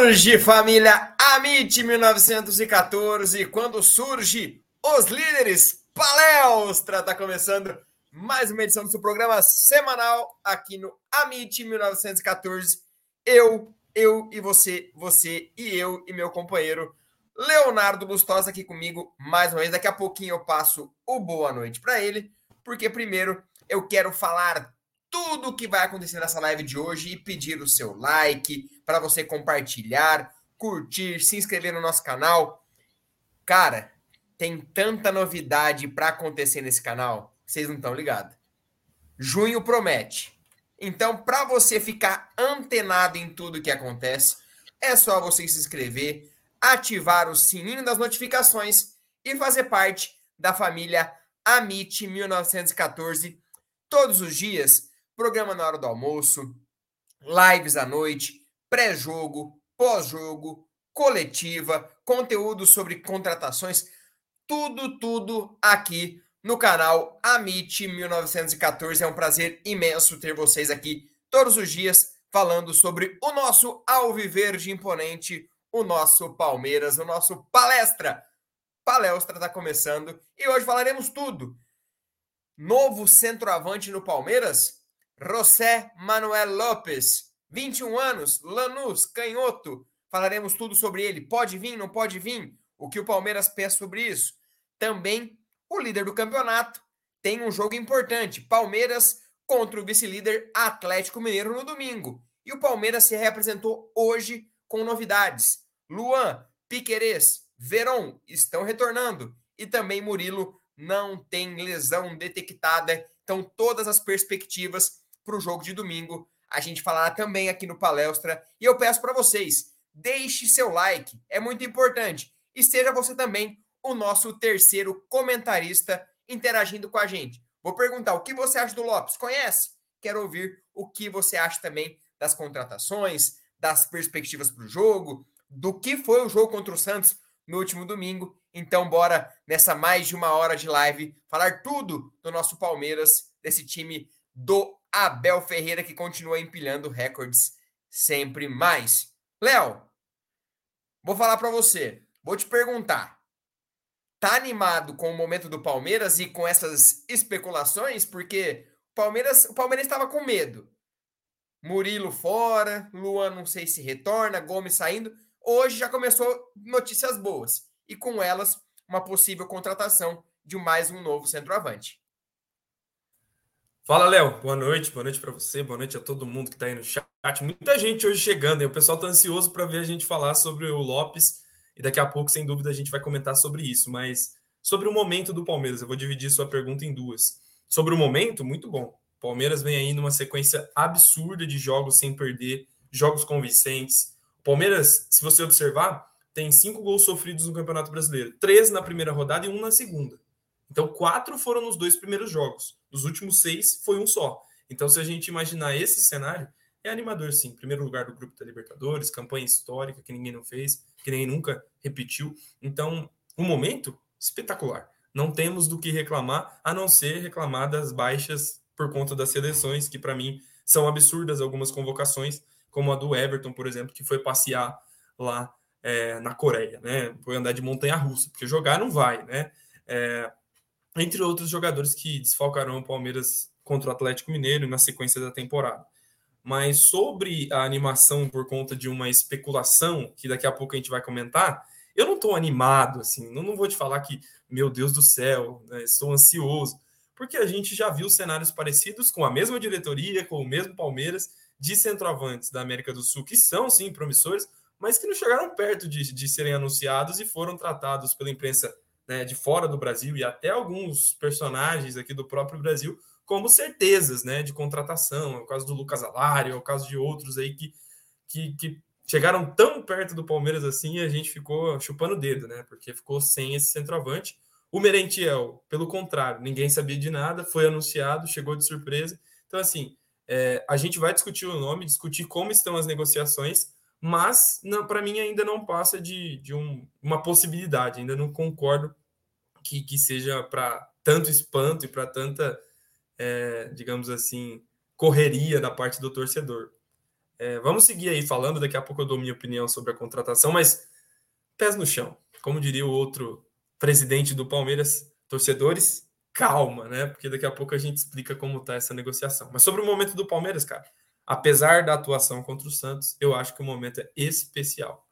Surge, família Amit 1914, quando surge os líderes palestra, tá começando mais uma edição do seu programa semanal aqui no Amit 1914. Eu, eu e você, você e eu e meu companheiro Leonardo Lustosa aqui comigo mais uma vez. Daqui a pouquinho eu passo o boa noite para ele, porque primeiro eu quero falar tudo que vai acontecer nessa live de hoje e pedir o seu like para você compartilhar, curtir, se inscrever no nosso canal. Cara, tem tanta novidade para acontecer nesse canal, vocês não estão ligados. Junho promete. Então, para você ficar antenado em tudo que acontece, é só você se inscrever, ativar o sininho das notificações e fazer parte da família Amit 1914 todos os dias programa na hora do almoço, lives à noite, pré-jogo, pós-jogo, coletiva, conteúdo sobre contratações, tudo, tudo aqui no canal Amit 1914. É um prazer imenso ter vocês aqui todos os dias falando sobre o nosso Alviverde imponente, o nosso Palmeiras, o nosso palestra. Palestra está começando e hoje falaremos tudo. Novo centroavante no Palmeiras? José Manuel Lopes, 21 anos, Lanús, canhoto. Falaremos tudo sobre ele. Pode vir, não pode vir? O que o Palmeiras pensa sobre isso? Também o líder do campeonato tem um jogo importante. Palmeiras contra o vice-líder Atlético Mineiro no domingo. E o Palmeiras se representou hoje com novidades. Luan, Piquerez, Veron estão retornando. E também Murilo não tem lesão detectada. Então, todas as perspectivas para o jogo de domingo. A gente falará também aqui no Palestra. E eu peço para vocês, deixe seu like, é muito importante. E seja você também o nosso terceiro comentarista interagindo com a gente. Vou perguntar o que você acha do Lopes? Conhece? Quero ouvir o que você acha também das contratações, das perspectivas para o jogo, do que foi o jogo contra o Santos no último domingo. Então, bora nessa mais de uma hora de live falar tudo do nosso Palmeiras, desse time do Abel Ferreira, que continua empilhando recordes sempre mais. Léo, vou falar para você, vou te perguntar. Tá animado com o momento do Palmeiras e com essas especulações? Porque o Palmeiras, o Palmeiras estava com medo. Murilo fora, Luan não sei se retorna, Gomes saindo. Hoje já começou notícias boas e com elas uma possível contratação de mais um novo centroavante. Fala, Léo. Boa noite, boa noite para você, boa noite a todo mundo que está aí no chat. Muita gente hoje chegando, e o pessoal está ansioso para ver a gente falar sobre o Lopes, e daqui a pouco, sem dúvida, a gente vai comentar sobre isso. Mas sobre o momento do Palmeiras, eu vou dividir sua pergunta em duas. Sobre o momento, muito bom. Palmeiras vem aí numa sequência absurda de jogos sem perder, jogos convincentes. Palmeiras, se você observar, tem cinco gols sofridos no Campeonato Brasileiro: três na primeira rodada e um na segunda. Então, quatro foram nos dois primeiros jogos. Dos últimos seis, foi um só. Então, se a gente imaginar esse cenário, é animador, sim. Primeiro lugar do grupo da Libertadores, campanha histórica que ninguém não fez, que ninguém nunca repetiu. Então, um momento espetacular. Não temos do que reclamar, a não ser reclamar das baixas por conta das seleções, que para mim são absurdas algumas convocações, como a do Everton, por exemplo, que foi passear lá é, na Coreia, né? Foi andar de montanha russa, porque jogar não vai, né? É, entre outros jogadores que desfalcarão o Palmeiras contra o Atlético Mineiro na sequência da temporada. mas sobre a animação por conta de uma especulação, que daqui a pouco a gente vai comentar, eu não estou animado, assim, não, não vou te falar que, meu Deus do céu, né, estou ansioso, porque a gente já viu cenários parecidos com a mesma diretoria, com o mesmo Palmeiras, de centroavantes da América do Sul, que são, sim, promissores, mas que não chegaram perto de, de serem anunciados e foram tratados pela imprensa né, de fora do Brasil e até alguns personagens aqui do próprio Brasil como certezas né, de contratação. É o caso do Lucas Alário, é o caso de outros aí que, que, que chegaram tão perto do Palmeiras assim e a gente ficou chupando o dedo, né? Porque ficou sem esse centroavante. O Merentiel, pelo contrário, ninguém sabia de nada, foi anunciado, chegou de surpresa. Então, assim, é, a gente vai discutir o nome, discutir como estão as negociações, mas para mim ainda não passa de, de um, uma possibilidade, ainda não concordo que, que seja para tanto espanto e para tanta é, digamos assim, correria da parte do torcedor. É, vamos seguir aí falando, daqui a pouco eu dou minha opinião sobre a contratação, mas pés no chão. Como diria o outro presidente do Palmeiras, torcedores, calma, né? Porque daqui a pouco a gente explica como tá essa negociação. Mas sobre o momento do Palmeiras, cara, apesar da atuação contra o Santos, eu acho que o momento é especial.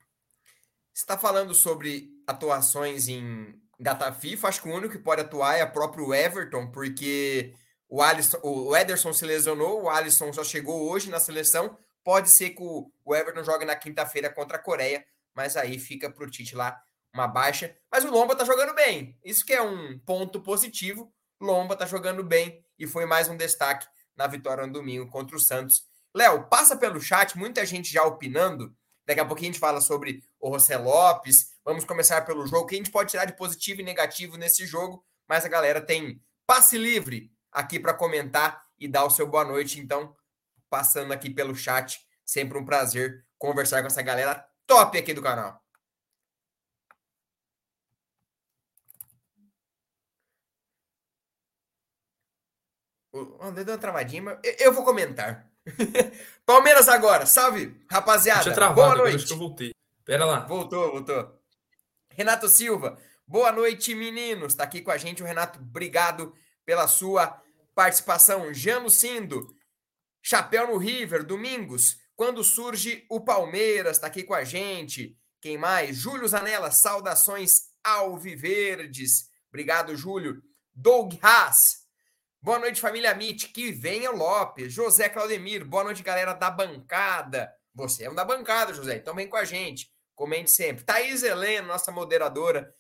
Você está falando sobre atuações em data FIFA, acho que o único que pode atuar é o próprio Everton, porque o, Alisson, o Ederson se lesionou, o Alisson só chegou hoje na seleção. Pode ser que o, o Everton jogue na quinta-feira contra a Coreia, mas aí fica para o Tite lá uma baixa. Mas o Lomba tá jogando bem. Isso que é um ponto positivo. Lomba tá jogando bem e foi mais um destaque na vitória no domingo contra o Santos. Léo, passa pelo chat, muita gente já opinando. Daqui a pouquinho a gente fala sobre o José Lopes. Vamos começar pelo jogo. O que a gente pode tirar de positivo e negativo nesse jogo? Mas a galera tem passe livre aqui para comentar e dar o seu boa noite. Então, passando aqui pelo chat, sempre um prazer conversar com essa galera top aqui do canal. O André deu uma travadinha, mas eu vou comentar. Palmeiras agora, salve, rapaziada. Travado, boa noite. Eu voltei. Pera lá. Voltou, voltou. Renato Silva, boa noite, meninos. Tá aqui com a gente o Renato. Obrigado pela sua participação. Jano Cindo, Chapéu no River, Domingos, quando surge o Palmeiras, está aqui com a gente. Quem mais? Júlio Zanella, saudações alviverdes. Obrigado, Júlio. Doug Haas. Boa noite, família Mit. Que venha Lopes. José Claudemir. Boa noite, galera da bancada. Você é um da bancada, José. Então vem com a gente. Comente sempre. Thaís Helena, nossa moderadora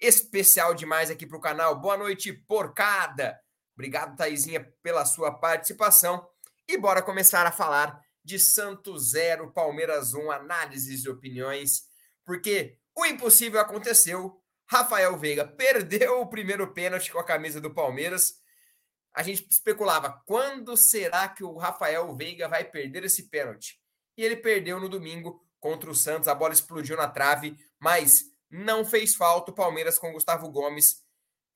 especial demais aqui para o canal. Boa noite, porcada. Obrigado, Taizinha, pela sua participação. E bora começar a falar de Santos 0, Palmeiras 1, análises e opiniões, porque o impossível aconteceu. Rafael Veiga perdeu o primeiro pênalti com a camisa do Palmeiras. A gente especulava quando será que o Rafael Veiga vai perder esse pênalti? E ele perdeu no domingo contra o Santos. A bola explodiu na trave, mas não fez falta. O Palmeiras com Gustavo Gomes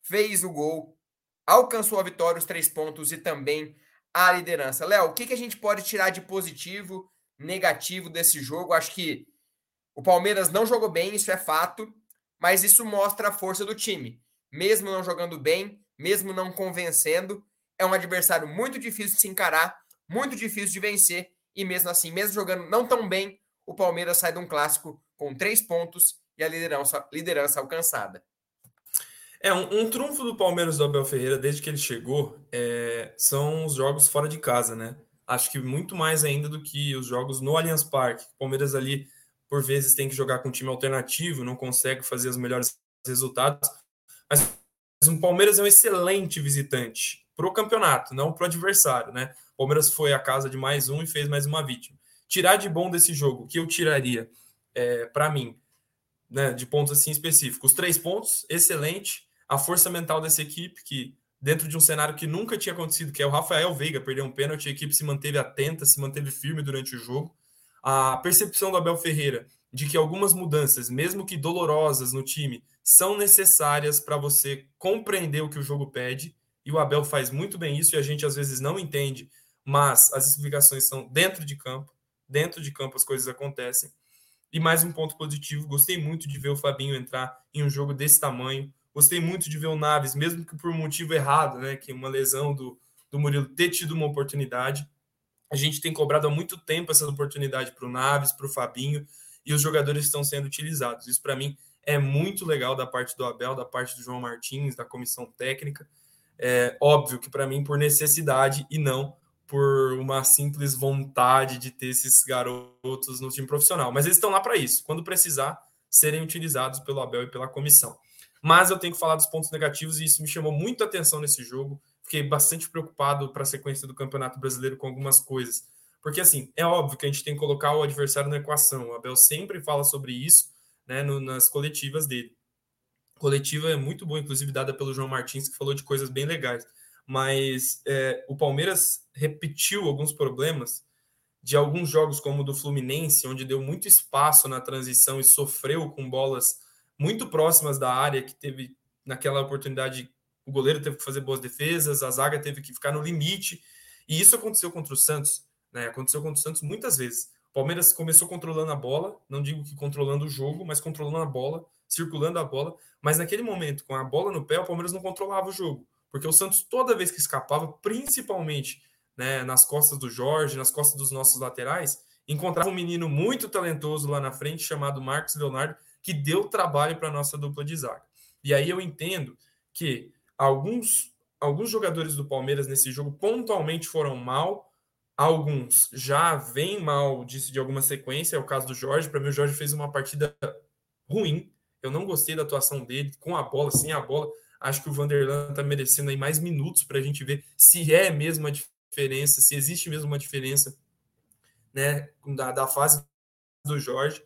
fez o gol, alcançou a vitória, os três pontos e também a liderança. Léo, o que, que a gente pode tirar de positivo, negativo desse jogo? Acho que o Palmeiras não jogou bem, isso é fato, mas isso mostra a força do time. Mesmo não jogando bem, mesmo não convencendo, é um adversário muito difícil de se encarar, muito difícil de vencer, e mesmo assim, mesmo jogando não tão bem, o Palmeiras sai de um clássico com três pontos e a liderança, liderança alcançada. É, um, um trunfo do Palmeiras do Abel Ferreira desde que ele chegou é, são os jogos fora de casa, né? Acho que muito mais ainda do que os jogos no Allianz Parque. O Palmeiras ali, por vezes, tem que jogar com um time alternativo, não consegue fazer os melhores resultados. Mas o Palmeiras é um excelente visitante para o campeonato, não para o adversário, né? O Palmeiras foi a casa de mais um e fez mais uma vítima. Tirar de bom desse jogo, que eu tiraria, é, para mim, né, de pontos assim específicos. Três pontos, excelente. A força mental dessa equipe, que dentro de um cenário que nunca tinha acontecido, que é o Rafael Veiga perder um pênalti, a equipe se manteve atenta, se manteve firme durante o jogo. A percepção do Abel Ferreira de que algumas mudanças, mesmo que dolorosas no time, são necessárias para você compreender o que o jogo pede. E o Abel faz muito bem isso e a gente às vezes não entende, mas as explicações são dentro de campo. Dentro de campo as coisas acontecem. E mais um ponto positivo, gostei muito de ver o Fabinho entrar em um jogo desse tamanho. Gostei muito de ver o Naves, mesmo que por motivo errado, né? Que uma lesão do, do Murilo ter tido uma oportunidade. A gente tem cobrado há muito tempo essa oportunidade para o Naves, para o Fabinho, e os jogadores estão sendo utilizados. Isso, para mim, é muito legal da parte do Abel, da parte do João Martins, da comissão técnica. É óbvio que, para mim, por necessidade e não por uma simples vontade de ter esses garotos no time profissional. Mas eles estão lá para isso, quando precisar, serem utilizados pelo Abel e pela comissão. Mas eu tenho que falar dos pontos negativos e isso me chamou muito a atenção nesse jogo. Fiquei bastante preocupado para a sequência do Campeonato Brasileiro com algumas coisas. Porque, assim, é óbvio que a gente tem que colocar o adversário na equação. O Abel sempre fala sobre isso né, no, nas coletivas dele. Coletiva é muito boa, inclusive dada pelo João Martins, que falou de coisas bem legais. Mas é, o Palmeiras repetiu alguns problemas de alguns jogos, como o do Fluminense, onde deu muito espaço na transição e sofreu com bolas muito próximas da área, que teve naquela oportunidade o goleiro teve que fazer boas defesas, a zaga teve que ficar no limite. E isso aconteceu contra o Santos, né? Aconteceu contra o Santos muitas vezes. O Palmeiras começou controlando a bola, não digo que controlando o jogo, mas controlando a bola, circulando a bola. Mas naquele momento, com a bola no pé, o Palmeiras não controlava o jogo, porque o Santos, toda vez que escapava, principalmente né, nas costas do Jorge, nas costas dos nossos laterais, encontrava um menino muito talentoso lá na frente, chamado Marcos Leonardo, que deu trabalho para a nossa dupla de zaga. E aí eu entendo que alguns, alguns jogadores do Palmeiras nesse jogo pontualmente foram mal, alguns já vêm mal disso de alguma sequência, é o caso do Jorge. Para mim, o Jorge fez uma partida ruim. Eu não gostei da atuação dele, com a bola, sem a bola. Acho que o Vanderlan está merecendo aí mais minutos para a gente ver se é mesmo a diferença, se existe mesmo uma diferença né, da, da fase do Jorge.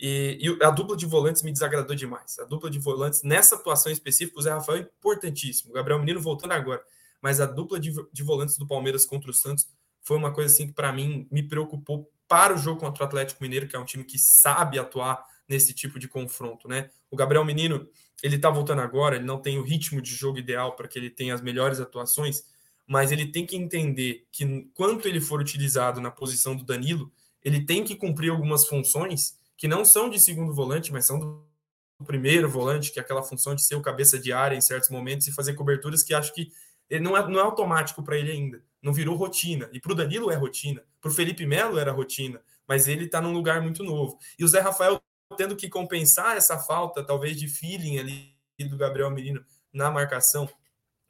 E, e, a dupla de volantes me desagradou demais. A dupla de volantes, nessa atuação específica, o Zé Rafael é importantíssimo. O Gabriel Menino voltando agora. Mas a dupla de, de volantes do Palmeiras contra o Santos foi uma coisa assim que, para mim, me preocupou para o jogo contra o Atlético Mineiro, que é um time que sabe atuar nesse tipo de confronto, né? O Gabriel Menino, ele tá voltando agora, ele não tem o ritmo de jogo ideal para que ele tenha as melhores atuações, mas ele tem que entender que quanto ele for utilizado na posição do Danilo, ele tem que cumprir algumas funções que não são de segundo volante, mas são do primeiro volante, que é aquela função de ser o cabeça de área em certos momentos e fazer coberturas que acho que não é, não é automático para ele ainda. Não virou rotina. E para o Danilo é rotina. Para o Felipe Melo era rotina. Mas ele está num lugar muito novo. E o Zé Rafael tendo que compensar essa falta, talvez, de feeling ali do Gabriel Menino na marcação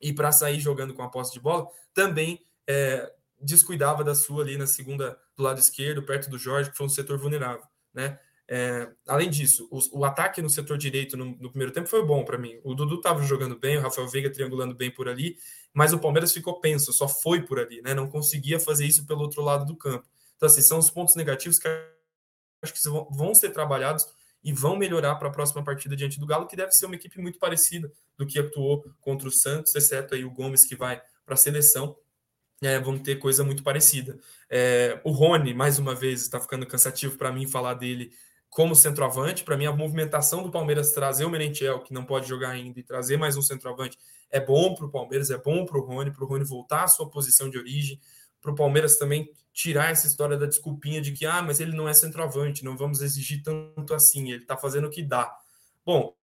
e para sair jogando com a posse de bola, também é, descuidava da sua ali na segunda, do lado esquerdo, perto do Jorge, que foi um setor vulnerável. Né? É, além disso, o, o, ataque no setor direito no, no primeiro tempo foi bom para mim. O Dudu estava jogando bem, o Rafael Veiga triangulando bem por ali, mas o Palmeiras ficou penso, só foi por ali, né? Não conseguia fazer isso pelo outro lado do campo. Então, assim, são os pontos negativos que acho que vão, ser trabalhados e vão melhorar para a próxima partida diante do Galo, que deve ser uma equipe muito parecida do que atuou contra o Santos, exceto aí o Gomes que vai para a seleção. É, vamos ter coisa muito parecida. É, o Rony, mais uma vez, está ficando cansativo para mim falar dele como centroavante. Para mim, a movimentação do Palmeiras trazer o Merentiel, que não pode jogar ainda, e trazer mais um centroavante é bom para o Palmeiras, é bom para o Rony, para o Rony voltar à sua posição de origem, para o Palmeiras também tirar essa história da desculpinha de que, ah, mas ele não é centroavante, não vamos exigir tanto assim, ele está fazendo o que dá. Bom,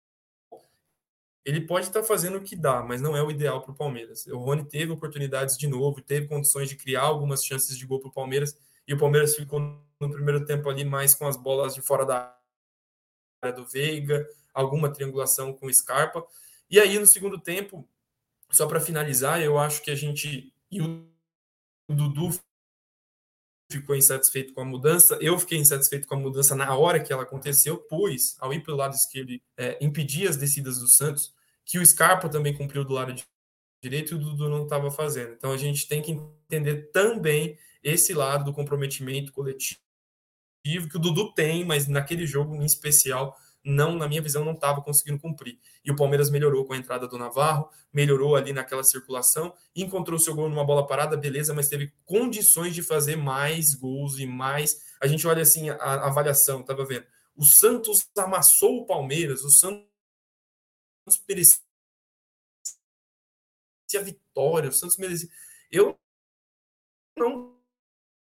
ele pode estar tá fazendo o que dá, mas não é o ideal para o Palmeiras. O Rony teve oportunidades de novo, teve condições de criar algumas chances de gol para o Palmeiras, e o Palmeiras ficou no primeiro tempo ali mais com as bolas de fora da área do Veiga, alguma triangulação com o Scarpa. E aí no segundo tempo, só para finalizar, eu acho que a gente e Dudu ficou insatisfeito com a mudança. Eu fiquei insatisfeito com a mudança na hora que ela aconteceu, pois, ao ir pelo lado esquerdo, é, impedir as descidas do Santos, que o Scarpa também cumpriu do lado direito e o Dudu não estava fazendo. Então a gente tem que entender também esse lado do comprometimento coletivo que o Dudu tem, mas naquele jogo em especial, não, na minha visão, não estava conseguindo cumprir. E o Palmeiras melhorou com a entrada do Navarro, melhorou ali naquela circulação, encontrou seu gol numa bola parada, beleza, mas teve condições de fazer mais gols e mais. A gente olha assim a, a avaliação, estava vendo. O Santos amassou o Palmeiras, o Santos merecia a vitória, o Santos merecia. Eu não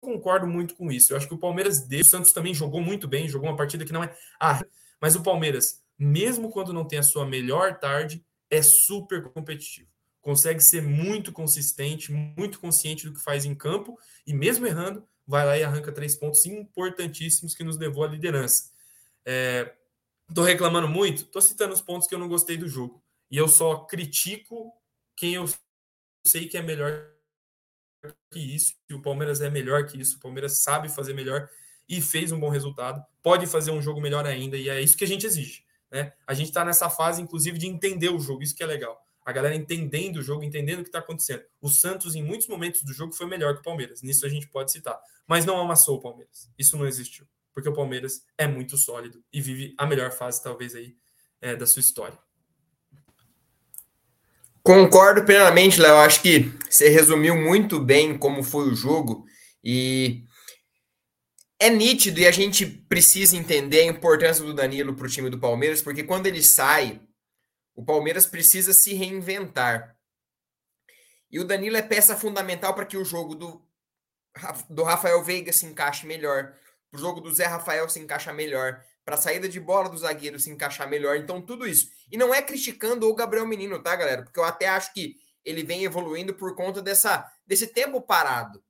concordo muito com isso. Eu acho que o Palmeiras deu, o Santos também jogou muito bem, jogou uma partida que não é. Ah, mas o Palmeiras, mesmo quando não tem a sua melhor tarde, é super competitivo. consegue ser muito consistente, muito consciente do que faz em campo, e mesmo errando, vai lá e arranca três pontos importantíssimos que nos levou à liderança. Estou é, reclamando muito, estou citando os pontos que eu não gostei do jogo. E eu só critico quem eu sei que é melhor que isso, que o Palmeiras é melhor que isso, o Palmeiras sabe fazer melhor e fez um bom resultado, pode fazer um jogo melhor ainda, e é isso que a gente exige. Né? A gente está nessa fase, inclusive, de entender o jogo, isso que é legal. A galera entendendo o jogo, entendendo o que está acontecendo. O Santos, em muitos momentos do jogo, foi melhor que o Palmeiras. Nisso a gente pode citar. Mas não amassou o Palmeiras. Isso não existiu. Porque o Palmeiras é muito sólido e vive a melhor fase, talvez, aí, é, da sua história. Concordo plenamente, Léo. Acho que você resumiu muito bem como foi o jogo. E é nítido e a gente precisa entender a importância do Danilo para o time do Palmeiras, porque quando ele sai, o Palmeiras precisa se reinventar. E o Danilo é peça fundamental para que o jogo do, do Rafael Veiga se encaixe melhor, para o jogo do Zé Rafael se encaixa melhor, para a saída de bola do zagueiro se encaixar melhor. Então, tudo isso. E não é criticando o Gabriel Menino, tá, galera? Porque eu até acho que ele vem evoluindo por conta dessa, desse tempo parado.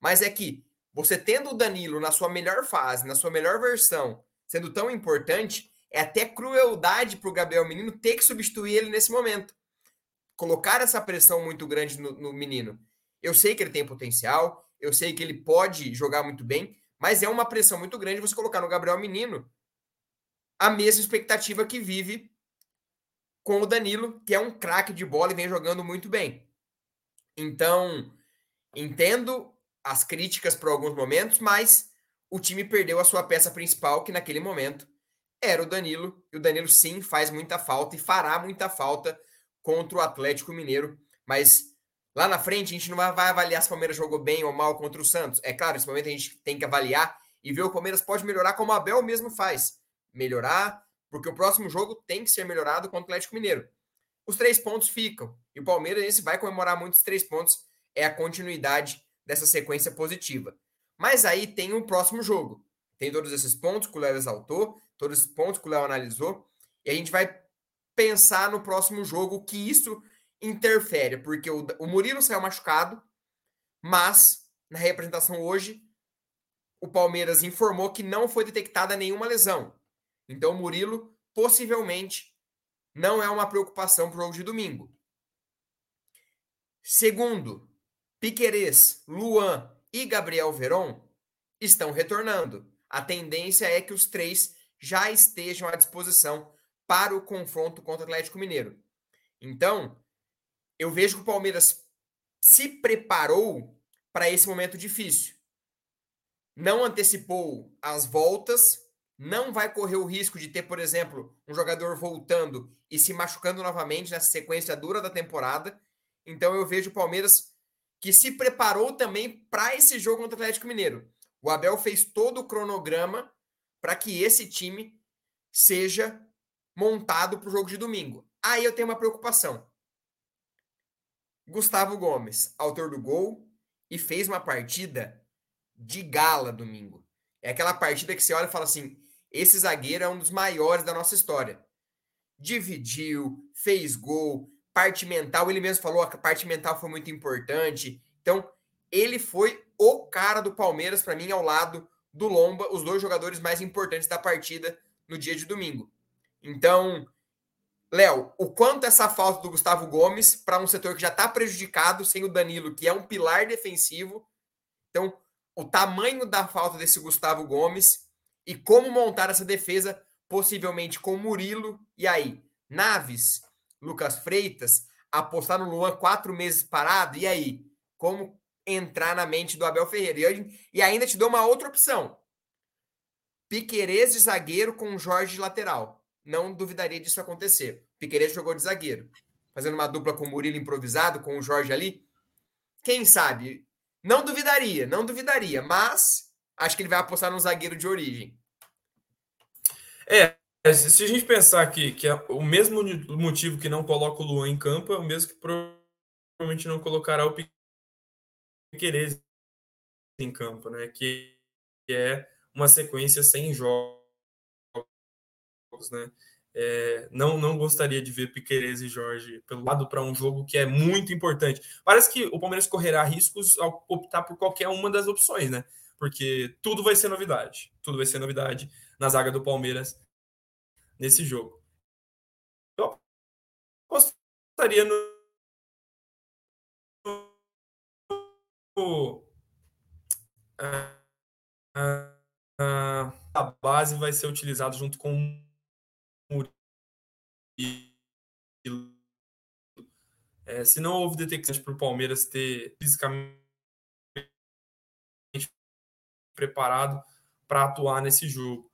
Mas é que você tendo o Danilo na sua melhor fase, na sua melhor versão, sendo tão importante, é até crueldade para o Gabriel Menino ter que substituir ele nesse momento. Colocar essa pressão muito grande no, no menino. Eu sei que ele tem potencial, eu sei que ele pode jogar muito bem, mas é uma pressão muito grande você colocar no Gabriel Menino a mesma expectativa que vive com o Danilo, que é um craque de bola e vem jogando muito bem. Então, entendo as críticas por alguns momentos, mas o time perdeu a sua peça principal, que naquele momento era o Danilo. E o Danilo, sim, faz muita falta e fará muita falta contra o Atlético Mineiro. Mas lá na frente, a gente não vai avaliar se o Palmeiras jogou bem ou mal contra o Santos. É claro, nesse momento a gente tem que avaliar e ver o Palmeiras pode melhorar como o Abel mesmo faz. Melhorar, porque o próximo jogo tem que ser melhorado contra o Atlético Mineiro. Os três pontos ficam. E o Palmeiras esse vai comemorar muitos três pontos. É a continuidade dessa sequência positiva. Mas aí tem um próximo jogo. Tem todos esses pontos que o Léo exaltou, todos esses pontos que o Léo analisou, e a gente vai pensar no próximo jogo que isso interfere, porque o, o Murilo saiu machucado, mas na representação hoje, o Palmeiras informou que não foi detectada nenhuma lesão. Então, o Murilo possivelmente não é uma preocupação para o jogo de domingo. Segundo, Piquerez, Luan e Gabriel Veron estão retornando. A tendência é que os três já estejam à disposição para o confronto contra o Atlético Mineiro. Então, eu vejo que o Palmeiras se preparou para esse momento difícil. Não antecipou as voltas, não vai correr o risco de ter, por exemplo, um jogador voltando e se machucando novamente nessa sequência dura da temporada. Então eu vejo o Palmeiras que se preparou também para esse jogo contra o Atlético Mineiro. O Abel fez todo o cronograma para que esse time seja montado para o jogo de domingo. Aí eu tenho uma preocupação. Gustavo Gomes, autor do gol, e fez uma partida de gala domingo. É aquela partida que você olha e fala assim: esse zagueiro é um dos maiores da nossa história. Dividiu, fez gol, parte mental, ele mesmo falou, a parte mental foi muito importante. Então, ele foi o cara do Palmeiras para mim ao lado do Lomba, os dois jogadores mais importantes da partida no dia de domingo. Então, Léo, o quanto essa falta do Gustavo Gomes para um setor que já está prejudicado sem o Danilo, que é um pilar defensivo. Então, o tamanho da falta desse Gustavo Gomes e como montar essa defesa, possivelmente com Murilo. E aí, Naves, Lucas Freitas, apostar no Luan quatro meses parado, e aí? Como entrar na mente do Abel Ferreira? E, e ainda te dou uma outra opção. Piquerez de zagueiro com Jorge de lateral. Não duvidaria disso acontecer. Piquerez jogou de zagueiro. Fazendo uma dupla com o Murilo improvisado, com o Jorge ali. Quem sabe? Não duvidaria, não duvidaria. Mas acho que ele vai apostar num zagueiro de origem. É, se a gente pensar que, que é o mesmo motivo que não coloca o Luan em campo é o mesmo que provavelmente não colocará o Piqueires em campo, né? Que, que é uma sequência sem jogos, né? É, não, não gostaria de ver Piqueires e Jorge pelo lado para um jogo que é muito importante. Parece que o Palmeiras correrá riscos ao optar por qualquer uma das opções, né? Porque tudo vai ser novidade. Tudo vai ser novidade na zaga do Palmeiras nesse jogo. Eu apostaria no. A, a, a base vai ser utilizada junto com o é, se não houve detecção para o Palmeiras ter fisicamente preparado para atuar nesse jogo.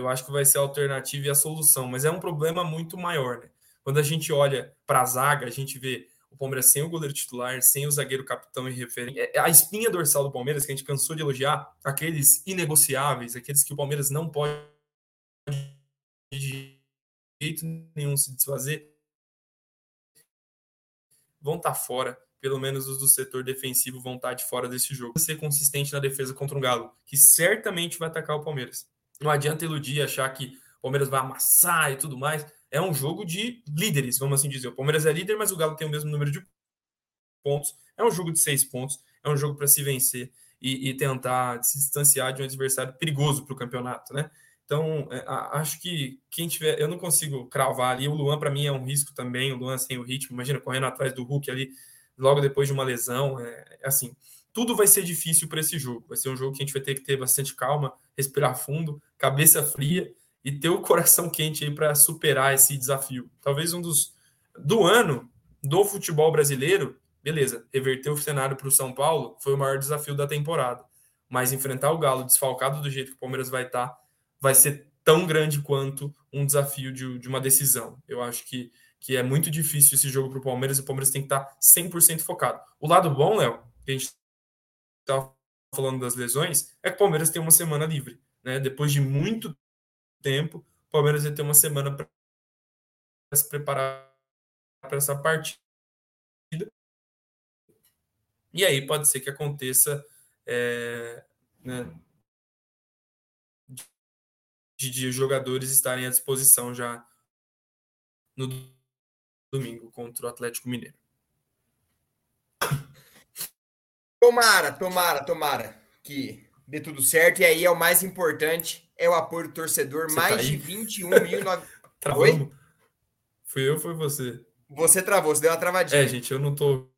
Eu acho que vai ser a alternativa e a solução, mas é um problema muito maior. Né? Quando a gente olha para a zaga, a gente vê o Palmeiras sem o goleiro titular, sem o zagueiro capitão e referente. É, a espinha dorsal do Palmeiras, que a gente cansou de elogiar, aqueles inegociáveis, aqueles que o Palmeiras não pode de jeito nenhum se desfazer, vão estar tá fora. Pelo menos os do setor defensivo vão estar tá de fora desse jogo. Ser consistente na defesa contra um Galo, que certamente vai atacar o Palmeiras. Não adianta iludir, achar que o Palmeiras vai amassar e tudo mais. É um jogo de líderes, vamos assim dizer. O Palmeiras é líder, mas o Galo tem o mesmo número de pontos. É um jogo de seis pontos. É um jogo para se vencer e, e, tentar se distanciar de um adversário perigoso para o campeonato, né? Então, é, acho que quem tiver. Eu não consigo cravar ali. O Luan, para mim, é um risco também. O Luan sem o ritmo. Imagina correndo atrás do Hulk ali, logo depois de uma lesão. É, é assim, tudo vai ser difícil para esse jogo. Vai ser um jogo que a gente vai ter que ter bastante calma, respirar fundo, cabeça fria e ter o coração quente aí para superar esse desafio. Talvez um dos. Do ano, do futebol brasileiro, beleza, reverter o cenário para o São Paulo foi o maior desafio da temporada. Mas enfrentar o Galo desfalcado do jeito que o Palmeiras vai estar vai ser tão grande quanto um desafio de, de uma decisão. Eu acho que, que é muito difícil esse jogo para o Palmeiras e o Palmeiras tem que estar 100% focado. O lado bom, Léo, que a gente estava falando das lesões, é que o Palmeiras tem uma semana livre. Né? Depois de muito tempo, o Palmeiras vai ter uma semana para se preparar para essa partida. E aí pode ser que aconteça é, né, de, de jogadores estarem à disposição já no domingo contra o Atlético Mineiro. Tomara, tomara, tomara que dê tudo certo. E aí é o mais importante, é o apoio do torcedor. Você mais tá de 21 mil... Travou? Fui eu ou foi você? Você travou, você deu uma travadinha. É, gente, eu não tô...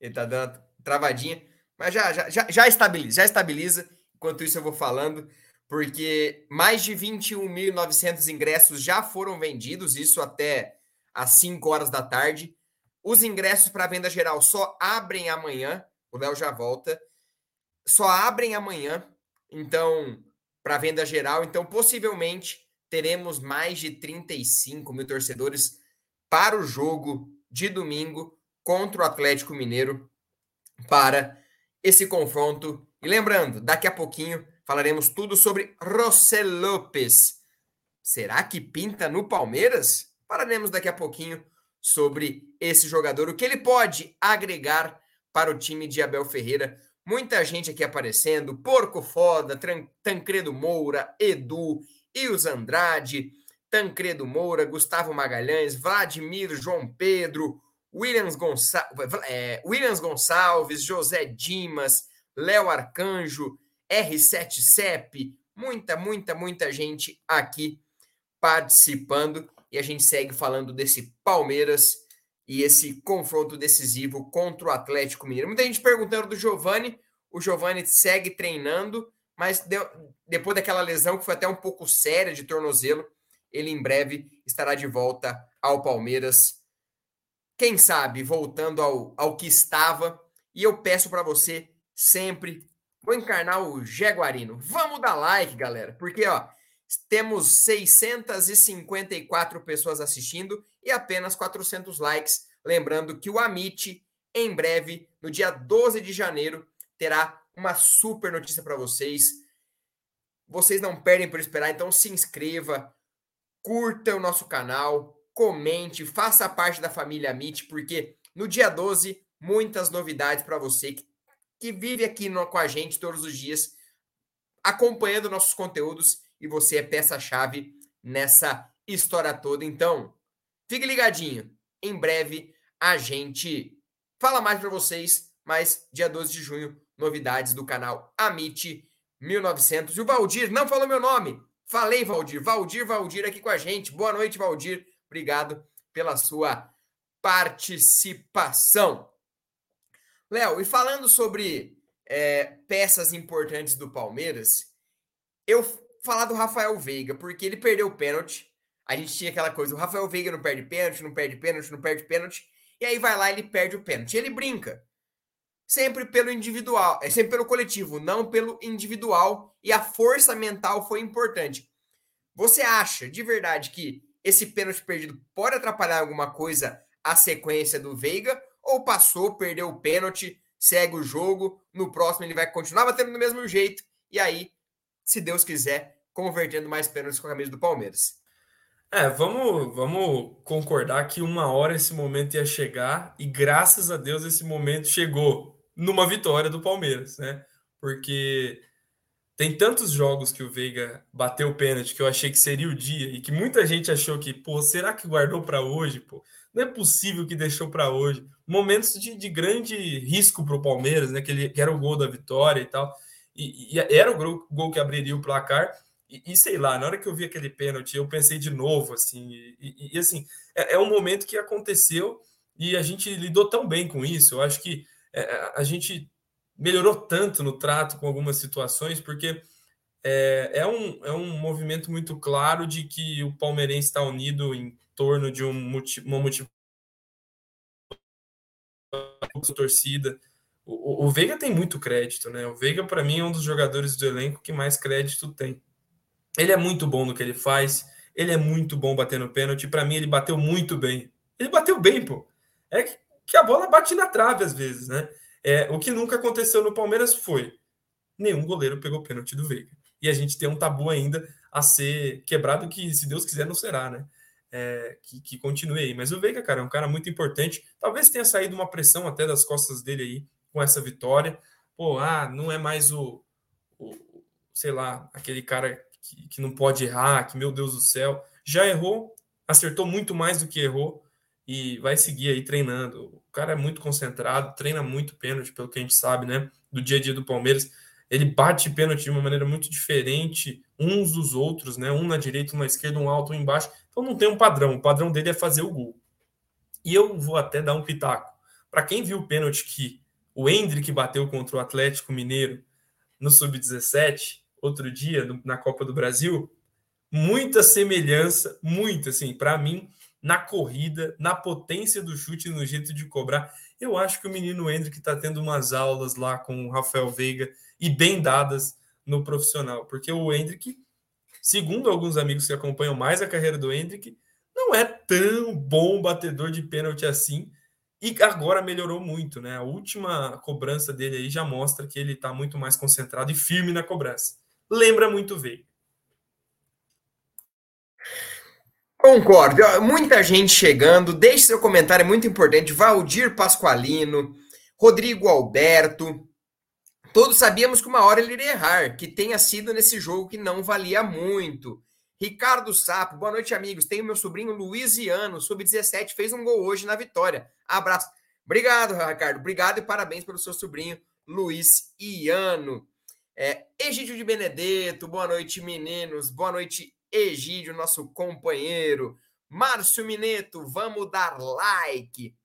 Ele tá dando uma travadinha, mas já, já, já, já estabiliza, já estabiliza. Enquanto isso, eu vou falando, porque mais de 21.900 ingressos já foram vendidos, isso até às 5 horas da tarde. Os ingressos para venda geral só abrem amanhã, o Léo já volta. Só abrem amanhã, então, para venda geral. Então, possivelmente, teremos mais de 35 mil torcedores para o jogo de domingo contra o Atlético Mineiro para esse confronto e lembrando, daqui a pouquinho falaremos tudo sobre José Lopes. Será que pinta no Palmeiras? Falaremos daqui a pouquinho sobre esse jogador, o que ele pode agregar para o time de Abel Ferreira. Muita gente aqui aparecendo, Porco Foda, Tancredo Moura, Edu, Ius Andrade, Tancredo Moura, Gustavo Magalhães, Vladimir João Pedro, Williams, Gonça é, Williams Gonçalves, José Dimas, Léo Arcanjo, R7CEP, muita, muita, muita gente aqui participando e a gente segue falando desse Palmeiras e esse confronto decisivo contra o Atlético Mineiro. Muita gente perguntando do Giovani, o Giovani segue treinando, mas deu, depois daquela lesão que foi até um pouco séria de tornozelo, ele em breve estará de volta ao Palmeiras. Quem sabe voltando ao, ao que estava. E eu peço para você sempre. Vou encarnar o Jaguarino. Vamos dar like, galera, porque ó, temos 654 pessoas assistindo e apenas 400 likes. Lembrando que o Amit, em breve, no dia 12 de janeiro, terá uma super notícia para vocês. Vocês não perdem por esperar, então se inscreva, curta o nosso canal, comente, faça parte da família Amit, porque no dia 12, muitas novidades para você que que vive aqui no, com a gente todos os dias, acompanhando nossos conteúdos e você é peça-chave nessa história toda. Então, fique ligadinho. Em breve a gente fala mais para vocês, mas dia 12 de junho, novidades do canal Amit 1900. E o Valdir não falou meu nome. Falei, Valdir. Valdir, Valdir aqui com a gente. Boa noite, Valdir. Obrigado pela sua participação. Léo, e falando sobre é, peças importantes do Palmeiras, eu falar do Rafael Veiga, porque ele perdeu o pênalti. A gente tinha aquela coisa, o Rafael Veiga não perde pênalti, não perde pênalti, não perde pênalti. E aí vai lá ele perde o pênalti. Ele brinca. Sempre pelo individual, é sempre pelo coletivo, não pelo individual. E a força mental foi importante. Você acha de verdade que esse pênalti perdido pode atrapalhar alguma coisa a sequência do Veiga? Ou passou, perdeu o pênalti, segue o jogo, no próximo ele vai continuar batendo do mesmo jeito, e aí, se Deus quiser, convertendo mais pênaltis com a camisa do Palmeiras. É, vamos, vamos concordar que uma hora esse momento ia chegar, e graças a Deus esse momento chegou numa vitória do Palmeiras, né? Porque tem tantos jogos que o Veiga bateu o pênalti que eu achei que seria o dia e que muita gente achou que, pô, será que guardou para hoje, pô? Não é possível que deixou para hoje. Momentos de, de grande risco para o Palmeiras, né? Que, ele, que era o gol da vitória e tal. E, e era o gol, gol, que abriria o placar. E, e, sei lá, na hora que eu vi aquele pênalti, eu pensei de novo, assim. E, e assim, é, é, um momento que aconteceu e a gente lidou tão bem com isso. Eu acho que é, a gente melhorou tanto no trato com algumas situações, porque é, é, um, é um movimento muito claro de que o palmeirense está unido em torno de um, uma motivação torcida. O, o, Veiga tem muito crédito, né? O Veiga, para mim, é um dos jogadores do elenco que mais crédito tem. Ele é muito bom no que ele faz, ele é muito bom batendo pênalti. Para mim, ele bateu muito bem. Ele bateu bem, pô. É que, que a bola bate na trave às vezes, né? É, o que nunca aconteceu no Palmeiras foi nenhum goleiro pegou pênalti do Veiga. E a gente tem um tabu ainda a ser quebrado que, se Deus quiser, não será, né? É, que, que, continue aí. Mas o Veiga, cara, é um cara muito importante. Talvez tenha saído uma pressão até das costas dele aí com essa vitória. Pô, ah, não é mais o, o sei lá, aquele cara que, que não pode errar, que meu Deus do céu. Já errou, acertou muito mais do que errou e vai seguir aí treinando. O cara é muito concentrado, treina muito pênalti, pelo que a gente sabe, né? Do dia a dia do Palmeiras. Ele bate pênalti de uma maneira muito diferente uns dos outros, né? Um na direita, um na esquerda, um alto, um embaixo. Então não tem um padrão. O padrão dele é fazer o gol. E eu vou até dar um pitaco. Para quem viu o pênalti que o Hendrick bateu contra o Atlético Mineiro no Sub-17, outro dia, na Copa do Brasil, muita semelhança, muito assim, para mim, na corrida, na potência do chute, no jeito de cobrar. Eu acho que o menino Hendrick está tendo umas aulas lá com o Rafael Veiga e bem dadas no profissional, porque o Hendrick, segundo alguns amigos que acompanham mais a carreira do Hendrick, não é tão bom batedor de pênalti assim. E agora melhorou muito, né? A última cobrança dele aí já mostra que ele está muito mais concentrado e firme na cobrança. Lembra muito Veiga. Concordo. Muita gente chegando. Deixe seu comentário, é muito importante. Valdir Pasqualino, Rodrigo Alberto. Todos sabíamos que uma hora ele iria errar, que tenha sido nesse jogo que não valia muito. Ricardo Sapo, boa noite, amigos. Tenho meu sobrinho Luiziano, sub-17, fez um gol hoje na vitória. Abraço. Obrigado, Ricardo. Obrigado e parabéns pelo seu sobrinho Luiz Iano. É, Egídio de Benedetto, boa noite, meninos. Boa noite, Egídio, nosso companheiro. Márcio Mineto, vamos dar like.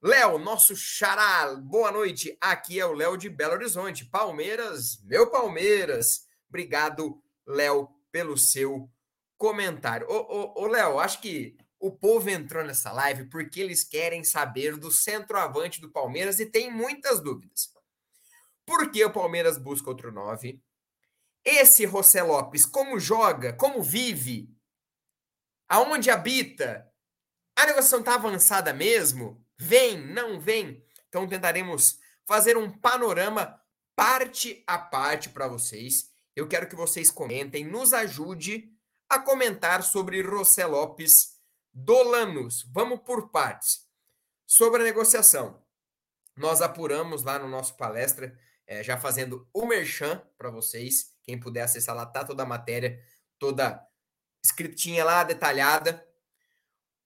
Léo, nosso xará, boa noite. Aqui é o Léo de Belo Horizonte. Palmeiras, meu Palmeiras. Obrigado, Léo, pelo seu comentário. Ô, Léo, acho que o povo entrou nessa live porque eles querem saber do centroavante do Palmeiras e tem muitas dúvidas. Por que o Palmeiras busca outro 9? Esse José Lopes, como joga, como vive, aonde habita, a negociação está avançada mesmo? Vem, não vem? Então tentaremos fazer um panorama parte a parte para vocês. Eu quero que vocês comentem, nos ajude a comentar sobre José Lopes Dolanos. Vamos por partes. Sobre a negociação. Nós apuramos lá no nosso palestra, é, já fazendo o merchan para vocês. Quem puder acessar lá, tá toda a matéria toda escritinha lá, detalhada.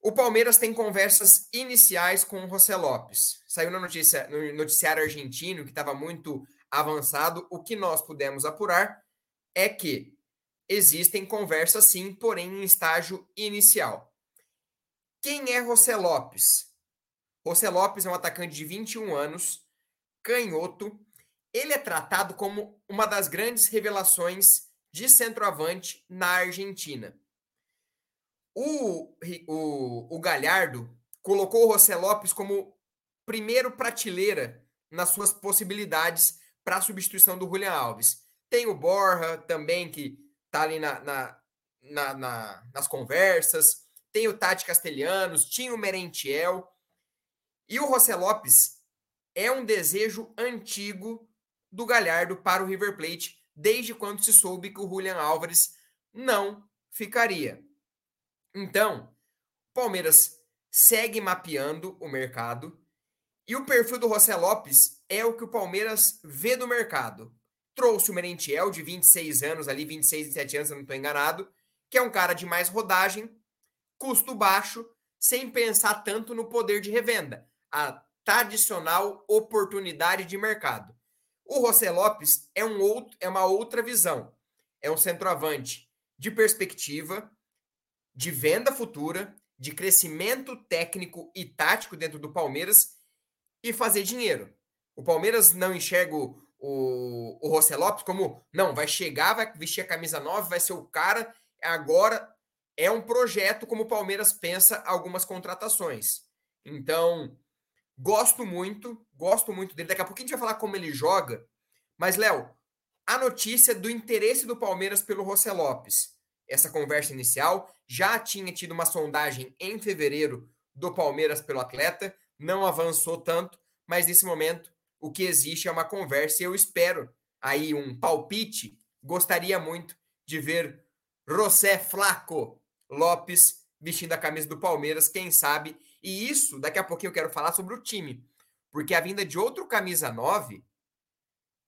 O Palmeiras tem conversas iniciais com o José Lopes. Saiu na notícia, no noticiário argentino, que estava muito avançado. O que nós pudemos apurar é que existem conversas sim, porém em estágio inicial. Quem é José Lopes? José Lopes é um atacante de 21 anos, canhoto. Ele é tratado como uma das grandes revelações de centroavante na Argentina. O, o, o Galhardo colocou o José Lopes como primeiro prateleira nas suas possibilidades para a substituição do Julian Alves. Tem o Borja também, que está ali na, na, na, na, nas conversas. Tem o Tati Castelhanos, tinha o Merentiel. E o José Lopes é um desejo antigo do Galhardo para o River Plate, desde quando se soube que o Julian Álvares não ficaria. Então, Palmeiras segue mapeando o mercado e o perfil do José Lopes é o que o Palmeiras vê do mercado. Trouxe o Merentiel, de 26 anos, ali 26, 27 anos, se eu não estou enganado, que é um cara de mais rodagem, custo baixo, sem pensar tanto no poder de revenda, a tradicional oportunidade de mercado. O José Lopes é, um outro, é uma outra visão. É um centroavante de perspectiva, de venda futura, de crescimento técnico e tático dentro do Palmeiras e fazer dinheiro. O Palmeiras não enxerga o, o, o José Lopes como, não, vai chegar, vai vestir a camisa nova, vai ser o cara. Agora é um projeto como o Palmeiras pensa algumas contratações. Então, gosto muito, gosto muito dele. Daqui a pouquinho a gente vai falar como ele joga. Mas, Léo, a notícia do interesse do Palmeiras pelo José Lopes essa conversa inicial. Já tinha tido uma sondagem em fevereiro do Palmeiras pelo atleta, não avançou tanto, mas nesse momento o que existe é uma conversa e eu espero aí um palpite. Gostaria muito de ver José Flaco Lopes vestindo a camisa do Palmeiras, quem sabe. E isso, daqui a pouquinho eu quero falar sobre o time, porque a vinda de outro camisa 9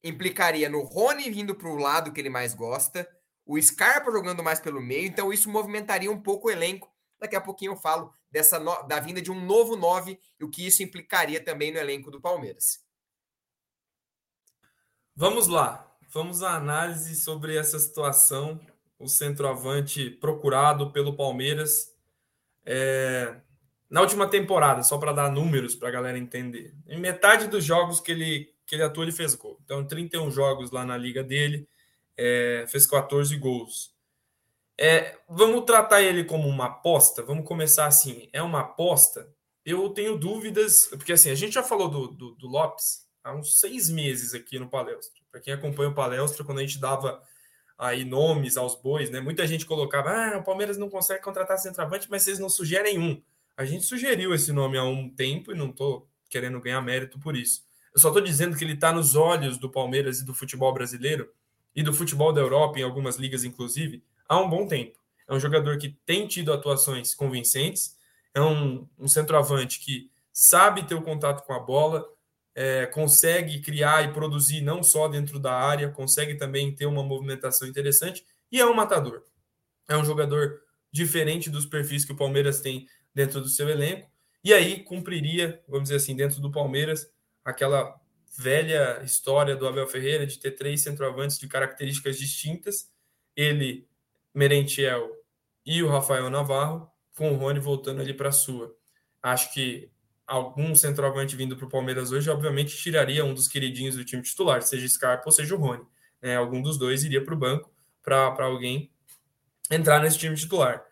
implicaria no Rony vindo para o lado que ele mais gosta, o Scarpa jogando mais pelo meio, então isso movimentaria um pouco o elenco. Daqui a pouquinho eu falo dessa no... da vinda de um novo 9 e o que isso implicaria também no elenco do Palmeiras. Vamos lá, vamos à análise sobre essa situação. O centroavante procurado pelo Palmeiras é... na última temporada, só para dar números para a galera entender. Em metade dos jogos que ele, que ele atua, ele fez gol. Então, 31 jogos lá na liga dele, é, fez 14 gols. É, vamos tratar ele como uma aposta? Vamos começar assim. É uma aposta? Eu tenho dúvidas, porque assim, a gente já falou do, do, do Lopes há uns seis meses aqui no Palestra. Para quem acompanha o Palestra, quando a gente dava aí nomes aos bois, né? Muita gente colocava, ah, o Palmeiras não consegue contratar centroavante, mas vocês não sugerem um. A gente sugeriu esse nome há um tempo e não estou querendo ganhar mérito por isso. Eu só estou dizendo que ele está nos olhos do Palmeiras e do futebol brasileiro e do futebol da Europa, em algumas ligas inclusive, há um bom tempo. É um jogador que tem tido atuações convincentes, é um, um centroavante que sabe ter o contato com a bola, é, consegue criar e produzir não só dentro da área, consegue também ter uma movimentação interessante e é um matador. É um jogador diferente dos perfis que o Palmeiras tem dentro do seu elenco. E aí cumpriria, vamos dizer assim, dentro do Palmeiras, aquela velha história do Abel Ferreira de ter três centroavantes de características distintas, ele, Merentiel e o Rafael Navarro, com o Rony voltando ali para a sua. Acho que algum centroavante vindo para o Palmeiras hoje, obviamente, tiraria um dos queridinhos do time titular, seja Scarpa ou seja o Rony. É, algum dos dois iria para o banco para alguém entrar nesse time titular.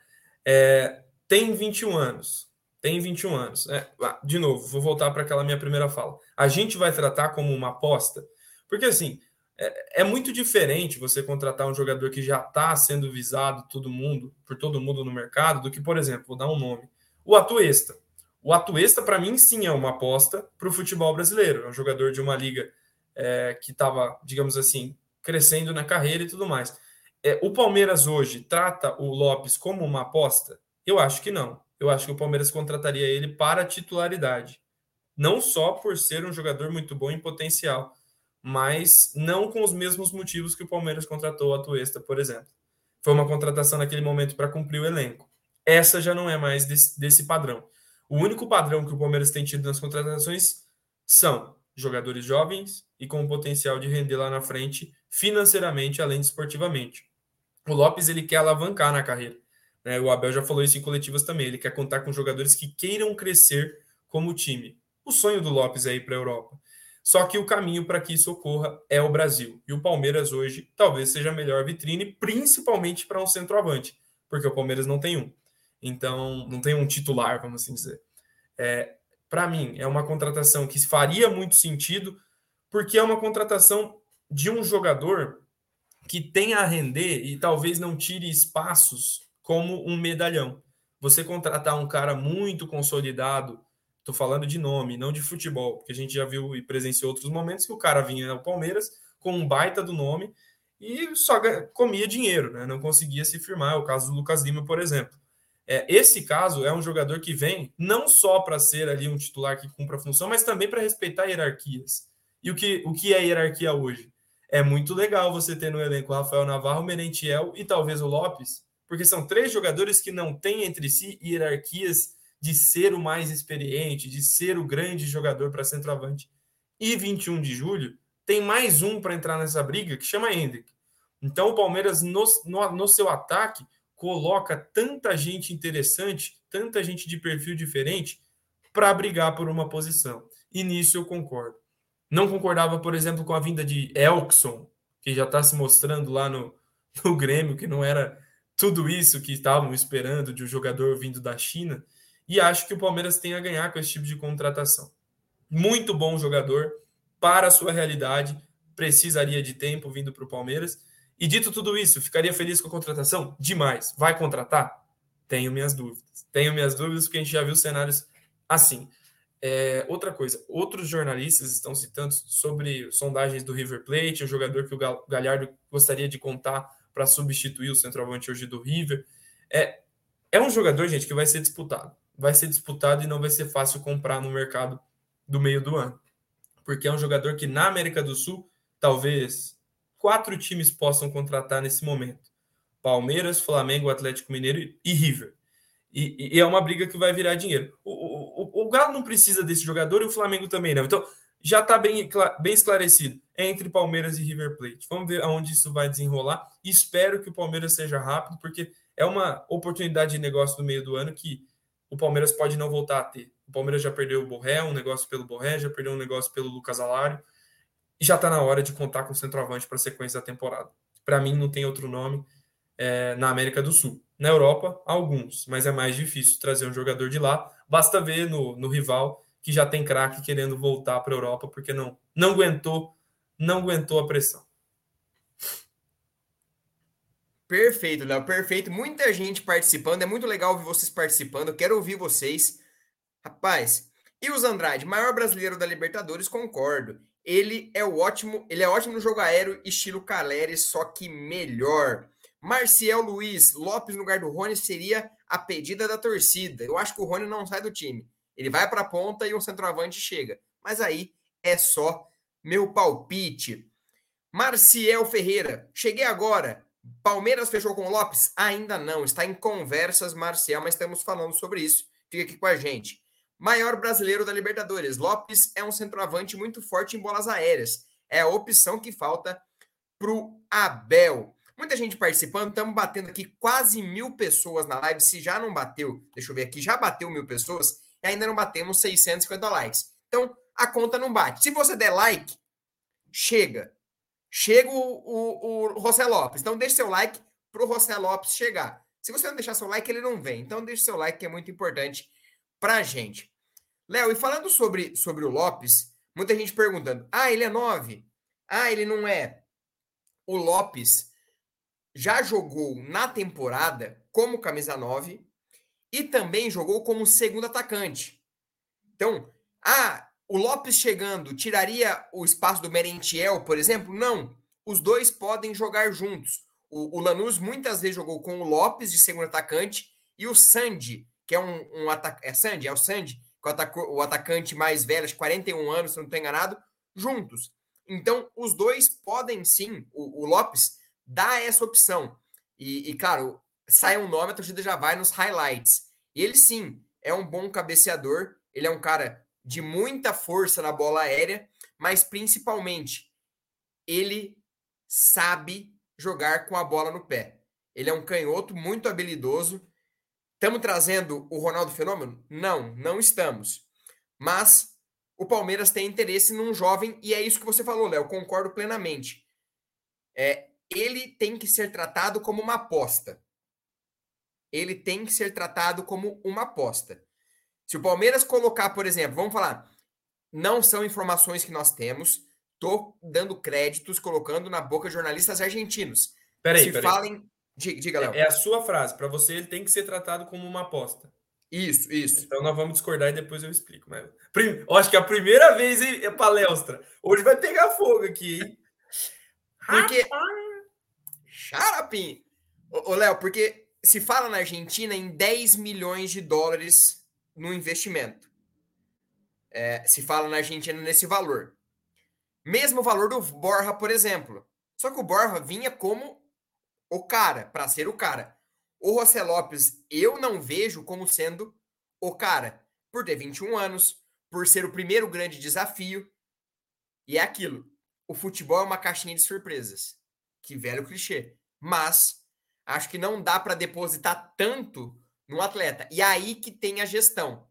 É, tem 21 anos, tem 21 anos. É, de novo, vou voltar para aquela minha primeira fala. A gente vai tratar como uma aposta, porque assim é, é muito diferente você contratar um jogador que já está sendo visado todo mundo por todo mundo no mercado do que, por exemplo, vou dar um nome, o Atuesta. O Atuesta, para mim, sim é uma aposta para o futebol brasileiro. É um jogador de uma liga é, que estava, digamos assim, crescendo na carreira e tudo mais. É, o Palmeiras hoje trata o Lopes como uma aposta? Eu acho que não eu acho que o Palmeiras contrataria ele para titularidade. Não só por ser um jogador muito bom em potencial, mas não com os mesmos motivos que o Palmeiras contratou o Atuesta, por exemplo. Foi uma contratação naquele momento para cumprir o elenco. Essa já não é mais desse, desse padrão. O único padrão que o Palmeiras tem tido nas contratações são jogadores jovens e com o potencial de render lá na frente financeiramente, além de esportivamente. O Lopes ele quer alavancar na carreira. Né? O Abel já falou isso em coletivas também. Ele quer contar com jogadores que queiram crescer como time. O sonho do Lopes é ir para a Europa. Só que o caminho para que isso ocorra é o Brasil. E o Palmeiras hoje talvez seja a melhor vitrine, principalmente para um centroavante, porque o Palmeiras não tem um. Então, não tem um titular, vamos assim dizer. É, para mim, é uma contratação que faria muito sentido, porque é uma contratação de um jogador que tem a render e talvez não tire espaços como um medalhão. Você contratar um cara muito consolidado, estou falando de nome, não de futebol, porque a gente já viu e presenciou outros momentos que o cara vinha ao Palmeiras com um baita do nome e só comia dinheiro, né? não conseguia se firmar. É o caso do Lucas Lima, por exemplo. É, esse caso é um jogador que vem não só para ser ali um titular que cumpra a função, mas também para respeitar hierarquias. E o que, o que é hierarquia hoje? É muito legal você ter no elenco Rafael Navarro, Merentiel e talvez o Lopes, porque são três jogadores que não têm entre si hierarquias de ser o mais experiente, de ser o grande jogador para centroavante. E 21 de julho tem mais um para entrar nessa briga que chama Hendrick. Então o Palmeiras, no, no, no seu ataque, coloca tanta gente interessante, tanta gente de perfil diferente para brigar por uma posição. E nisso eu concordo. Não concordava, por exemplo, com a vinda de Elkson, que já está se mostrando lá no, no Grêmio, que não era tudo isso que estavam esperando de um jogador vindo da China. E acho que o Palmeiras tem a ganhar com esse tipo de contratação. Muito bom jogador para a sua realidade, precisaria de tempo vindo para o Palmeiras e dito tudo isso, ficaria feliz com a contratação? Demais. Vai contratar? Tenho minhas dúvidas. Tenho minhas dúvidas porque a gente já viu cenários assim. É, outra coisa, outros jornalistas estão citando sobre sondagens do River Plate, o jogador que o Galhardo gostaria de contar para substituir o centroavante hoje do River. É, é um jogador, gente, que vai ser disputado. Vai ser disputado e não vai ser fácil comprar no mercado do meio do ano. Porque é um jogador que na América do Sul, talvez quatro times possam contratar nesse momento: Palmeiras, Flamengo, Atlético Mineiro e River. E, e é uma briga que vai virar dinheiro. O, o, o, Galo não precisa desse jogador e o Flamengo também não. Então já está bem, bem esclarecido é entre Palmeiras e River Plate. Vamos ver aonde isso vai desenrolar. Espero que o Palmeiras seja rápido, porque é uma oportunidade de negócio no meio do ano que o Palmeiras pode não voltar a ter. O Palmeiras já perdeu o Borré, um negócio pelo Borré, já perdeu um negócio pelo Lucas Alário e já está na hora de contar com o centroavante para a sequência da temporada. Para mim, não tem outro nome é, na América do Sul. Na Europa, alguns, mas é mais difícil trazer um jogador de lá. Basta ver no, no rival que já tem craque querendo voltar para a Europa porque não, não aguentou, não aguentou a pressão. Perfeito, Léo, perfeito. Muita gente participando, é muito legal ouvir vocês participando. Eu quero ouvir vocês. Rapaz, e os Andrade, maior brasileiro da Libertadores, concordo. Ele é o ótimo, ele é ótimo no jogo aéreo, estilo Caleri, só que melhor. Marcial Luiz Lopes no lugar do Rony seria a pedida da torcida. Eu acho que o Rony não sai do time. Ele vai para a ponta e um centroavante chega. Mas aí é só meu palpite. Marcial Ferreira, cheguei agora. Palmeiras fechou com o Lopes? Ainda não, está em conversas, Marcial, mas estamos falando sobre isso. Fica aqui com a gente. Maior brasileiro da Libertadores. Lopes é um centroavante muito forte em bolas aéreas. É a opção que falta para o Abel. Muita gente participando, estamos batendo aqui quase mil pessoas na live. Se já não bateu, deixa eu ver aqui, já bateu mil pessoas e ainda não batemos 650 likes. Então a conta não bate. Se você der like, chega. Chega o, o, o José Lopes. Então deixe seu like para o José Lopes chegar. Se você não deixar seu like, ele não vem. Então deixe seu like, que é muito importante para a gente. Léo, e falando sobre, sobre o Lopes, muita gente perguntando: ah, ele é 9? Ah, ele não é. O Lopes já jogou na temporada como camisa 9 e também jogou como segundo atacante. Então, ah, o Lopes chegando tiraria o espaço do Merentiel, por exemplo? Não. Os dois podem jogar juntos. O, o Lanús muitas vezes jogou com o Lopes de segundo atacante e o Sandy que é um, um. É Sandy? É o Sandy, que é o, atacante mais velho, de 41 anos, se não estou enganado, juntos. Então, os dois podem sim, o, o Lopes dá essa opção. E, e, claro, sai um nome, a torcida já vai nos highlights. Ele sim é um bom cabeceador, ele é um cara de muita força na bola aérea, mas principalmente ele sabe jogar com a bola no pé. Ele é um canhoto muito habilidoso. Estamos trazendo o Ronaldo Fenômeno? Não, não estamos. Mas o Palmeiras tem interesse num jovem, e é isso que você falou, Léo, concordo plenamente. É, ele tem que ser tratado como uma aposta. Ele tem que ser tratado como uma aposta. Se o Palmeiras colocar, por exemplo, vamos falar, não são informações que nós temos, estou dando créditos, colocando na boca de jornalistas argentinos. Peraí, Se peraí. falem. Diga, Léo. É, é a sua frase. Para você, ele tem que ser tratado como uma aposta. Isso, isso. Então nós vamos discordar e depois eu explico. Mas, prim, eu acho que é a primeira vez é palestra. Hoje vai pegar fogo aqui, hein? Porque. Xarapim! Ô, Léo, porque se fala na Argentina em 10 milhões de dólares no investimento. É, se fala na Argentina nesse valor. Mesmo valor do Borja, por exemplo. Só que o Borja vinha como o cara, para ser o cara. O José Lopes, eu não vejo como sendo o cara, por ter 21 anos, por ser o primeiro grande desafio. E é aquilo. O futebol é uma caixinha de surpresas. Que velho clichê. Mas acho que não dá para depositar tanto no atleta. E aí que tem a gestão.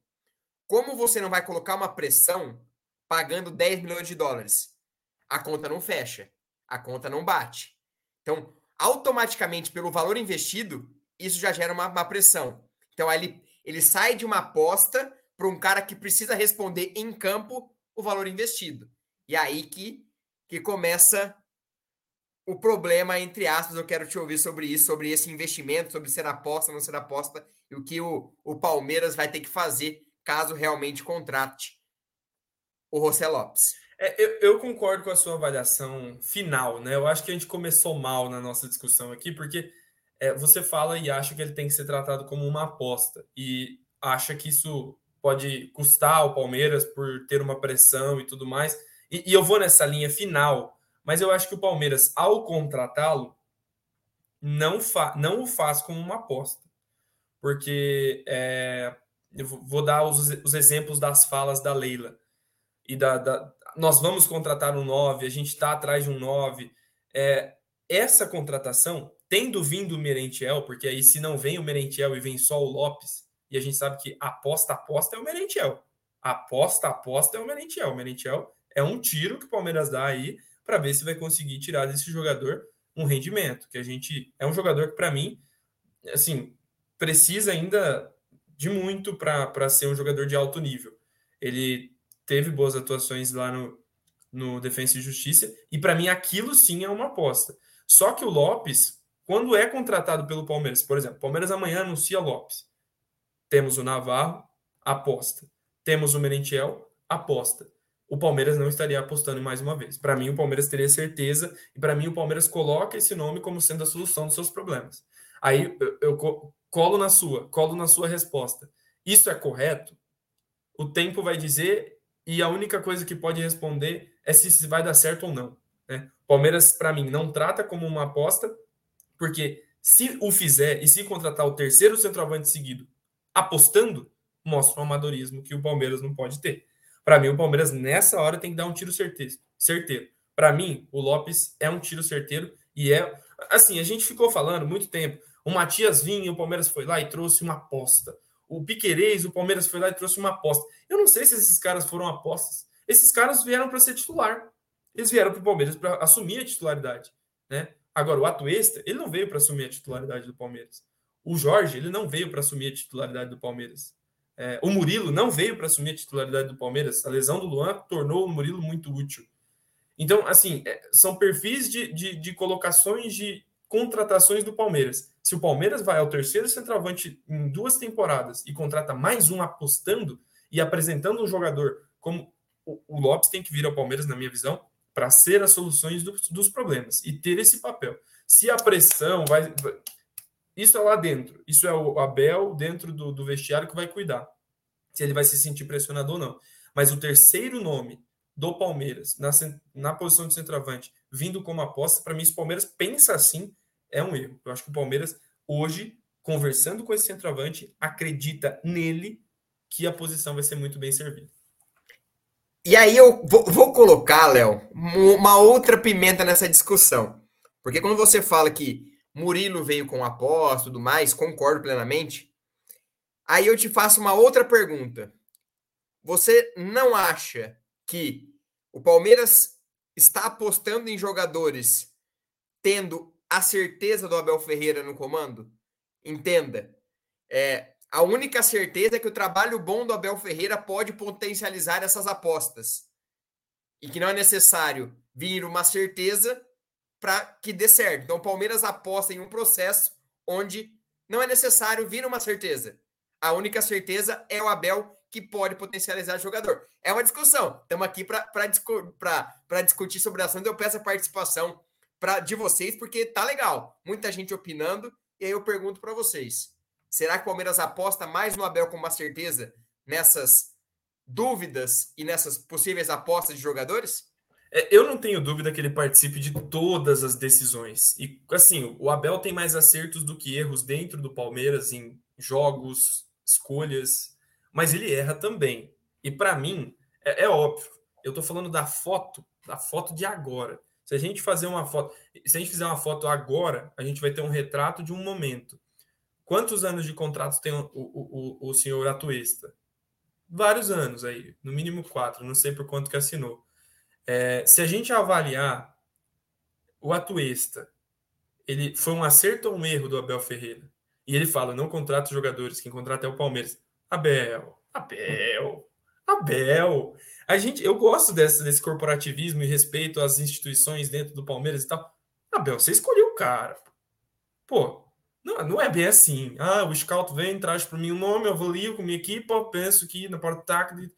Como você não vai colocar uma pressão pagando 10 milhões de dólares? A conta não fecha, a conta não bate. Então, automaticamente, pelo valor investido, isso já gera uma, uma pressão. Então, ele, ele sai de uma aposta para um cara que precisa responder em campo o valor investido. E aí que, que começa o problema, entre aspas, eu quero te ouvir sobre isso, sobre esse investimento, sobre ser aposta, não ser aposta, e o que o, o Palmeiras vai ter que fazer caso realmente contrate o José Lopes. É, eu, eu, concordo com a sua avaliação final, né? Eu acho que a gente começou mal na nossa discussão aqui, porque é, você fala e acha que ele tem que ser tratado como uma aposta, e acha que isso pode custar ao Palmeiras por ter uma pressão e tudo mais. E, e eu vou nessa linha final, mas eu acho que o Palmeiras, ao contratá-lo, não, não o faz como uma aposta. Porque é, eu vou dar os, os, exemplos das falas da Leila. E da, da nós vamos contratar um 9, a gente está atrás de um 9. É, essa contratação, tendo vindo o Merentiel, porque aí se não vem o Merentiel e vem só o Lopes, e a gente sabe que aposta, aposta é o Merentiel. Aposta, aposta é o Merentiel. O Merentiel é um tiro que o Palmeiras dá aí para ver se vai conseguir tirar desse jogador um rendimento. Que a gente é um jogador que, para mim, assim, precisa ainda de muito para ser um jogador de alto nível. Ele teve boas atuações lá no, no Defensa e Justiça, e para mim aquilo sim é uma aposta. Só que o Lopes, quando é contratado pelo Palmeiras, por exemplo, Palmeiras amanhã anuncia Lopes. Temos o Navarro, aposta. Temos o Merentiel, aposta. O Palmeiras não estaria apostando mais uma vez. Para mim, o Palmeiras teria certeza, e para mim, o Palmeiras coloca esse nome como sendo a solução dos seus problemas. Aí eu, eu colo na sua, colo na sua resposta. Isso é correto? O tempo vai dizer e a única coisa que pode responder é se vai dar certo ou não. Né? Palmeiras, para mim, não trata como uma aposta, porque se o fizer e se contratar o terceiro centroavante seguido apostando, mostra um amadorismo que o Palmeiras não pode ter. Para mim, o Palmeiras nessa hora tem que dar um tiro certeiro. certeiro. Para mim, o Lopes é um tiro certeiro e é assim. A gente ficou falando muito tempo. O Matias vinha, o Palmeiras foi lá e trouxe uma aposta o Piquerez, o Palmeiras foi lá e trouxe uma aposta. Eu não sei se esses caras foram apostas. Esses caras vieram para ser titular. Eles vieram para o Palmeiras para assumir a titularidade. Né? Agora, o Atuesta, ele não veio para assumir a titularidade do Palmeiras. O Jorge, ele não veio para assumir a titularidade do Palmeiras. É, o Murilo não veio para assumir a titularidade do Palmeiras. A lesão do Luan tornou o Murilo muito útil. Então, assim, é, são perfis de, de, de colocações de contratações do Palmeiras. Se o Palmeiras vai ao terceiro centroavante em duas temporadas e contrata mais um apostando e apresentando um jogador como o Lopes tem que vir ao Palmeiras, na minha visão, para ser as soluções do, dos problemas e ter esse papel. Se a pressão vai. Isso é lá dentro. Isso é o Abel dentro do, do vestiário que vai cuidar. Se ele vai se sentir pressionado ou não. Mas o terceiro nome do Palmeiras, na, na posição de centroavante, vindo como aposta, para mim, se o Palmeiras pensa assim, é um erro. Eu acho que o Palmeiras, hoje, conversando com esse centroavante, acredita nele que a posição vai ser muito bem servida. E aí eu vou, vou colocar, Léo, uma outra pimenta nessa discussão. Porque quando você fala que Murilo veio com aposta e tudo mais, concordo plenamente. Aí eu te faço uma outra pergunta. Você não acha que o Palmeiras está apostando em jogadores tendo a certeza do Abel Ferreira no comando? Entenda. É, a única certeza é que o trabalho bom do Abel Ferreira pode potencializar essas apostas. E que não é necessário vir uma certeza para que dê certo. Então, o Palmeiras aposta em um processo onde não é necessário vir uma certeza. A única certeza é o Abel que pode potencializar o jogador. É uma discussão. Estamos aqui para discu discutir sobre a ação. Eu peço a participação pra, de vocês, porque tá legal. Muita gente opinando. E aí eu pergunto para vocês. Será que o Palmeiras aposta mais no Abel com uma certeza nessas dúvidas e nessas possíveis apostas de jogadores? É, eu não tenho dúvida que ele participe de todas as decisões. E assim, o Abel tem mais acertos do que erros dentro do Palmeiras em jogos, escolhas, mas ele erra também. E para mim, é, é, óbvio. Eu tô falando da foto, da foto de agora. Se a gente fazer uma foto, se a gente fizer uma foto agora, a gente vai ter um retrato de um momento. Quantos anos de contrato tem o, o, o, o senhor Atuesta? Vários anos aí, no mínimo quatro, não sei por quanto que assinou. É, se a gente avaliar o Atuesta, ele foi um acerto ou um erro do Abel Ferreira? E ele fala: não contrata jogadores, quem contrata é o Palmeiras. Abel, Abel, Abel. A gente, eu gosto desse, desse corporativismo e respeito às instituições dentro do Palmeiras e tal. Abel, você escolheu o cara. Pô, não, não é bem assim. Ah, o scout vem, traz para mim um nome, eu avalio com minha equipe, eu penso que na porta tática.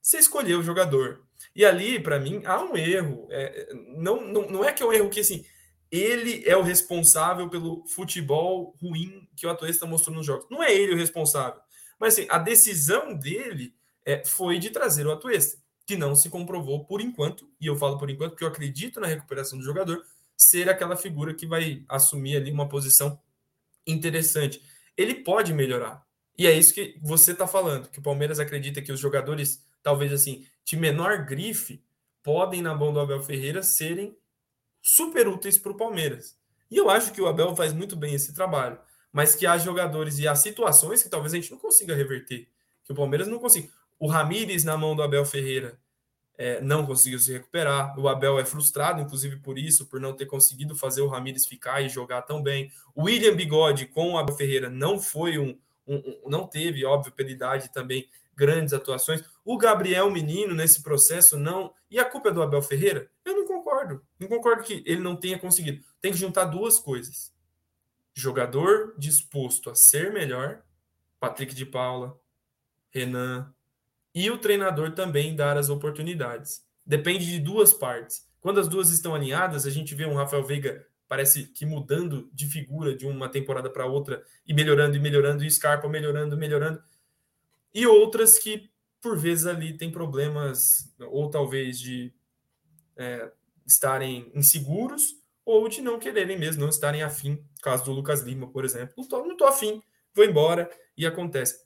Você escolheu o jogador. E ali, para mim, há um erro. É, não, não, não é que é um erro que assim, ele é o responsável pelo futebol ruim que o Atuesta mostrou nos jogos. Não é ele o responsável. Mas assim, a decisão dele é, foi de trazer o Atuesta, que não se comprovou por enquanto, e eu falo por enquanto porque eu acredito na recuperação do jogador, ser aquela figura que vai assumir ali uma posição interessante. Ele pode melhorar. E é isso que você está falando, que o Palmeiras acredita que os jogadores, talvez assim, de menor grife, podem, na mão do Abel Ferreira, serem super úteis para o Palmeiras. E eu acho que o Abel faz muito bem esse trabalho, mas que há jogadores e há situações que talvez a gente não consiga reverter, que o Palmeiras não consiga. O Ramires na mão do Abel Ferreira é, não conseguiu se recuperar. O Abel é frustrado, inclusive, por isso, por não ter conseguido fazer o Ramires ficar e jogar tão bem. O William Bigode com o Abel Ferreira não foi um, um, um não teve, óbvio, pela idade também grandes atuações. O Gabriel Menino nesse processo não. E a culpa é do Abel Ferreira? Eu não concordo. Não concordo que ele não tenha conseguido. Tem que juntar duas coisas: jogador disposto a ser melhor, Patrick de Paula, Renan, e o treinador também dar as oportunidades. Depende de duas partes. Quando as duas estão alinhadas, a gente vê um Rafael Veiga parece que mudando de figura de uma temporada para outra e melhorando e melhorando, e Scarpa melhorando, melhorando. E outras que, por vezes, ali tem problemas, ou talvez de é, estarem inseguros, ou de não quererem mesmo, não estarem afim. Caso do Lucas Lima, por exemplo. Não tô afim, vou embora, e acontece.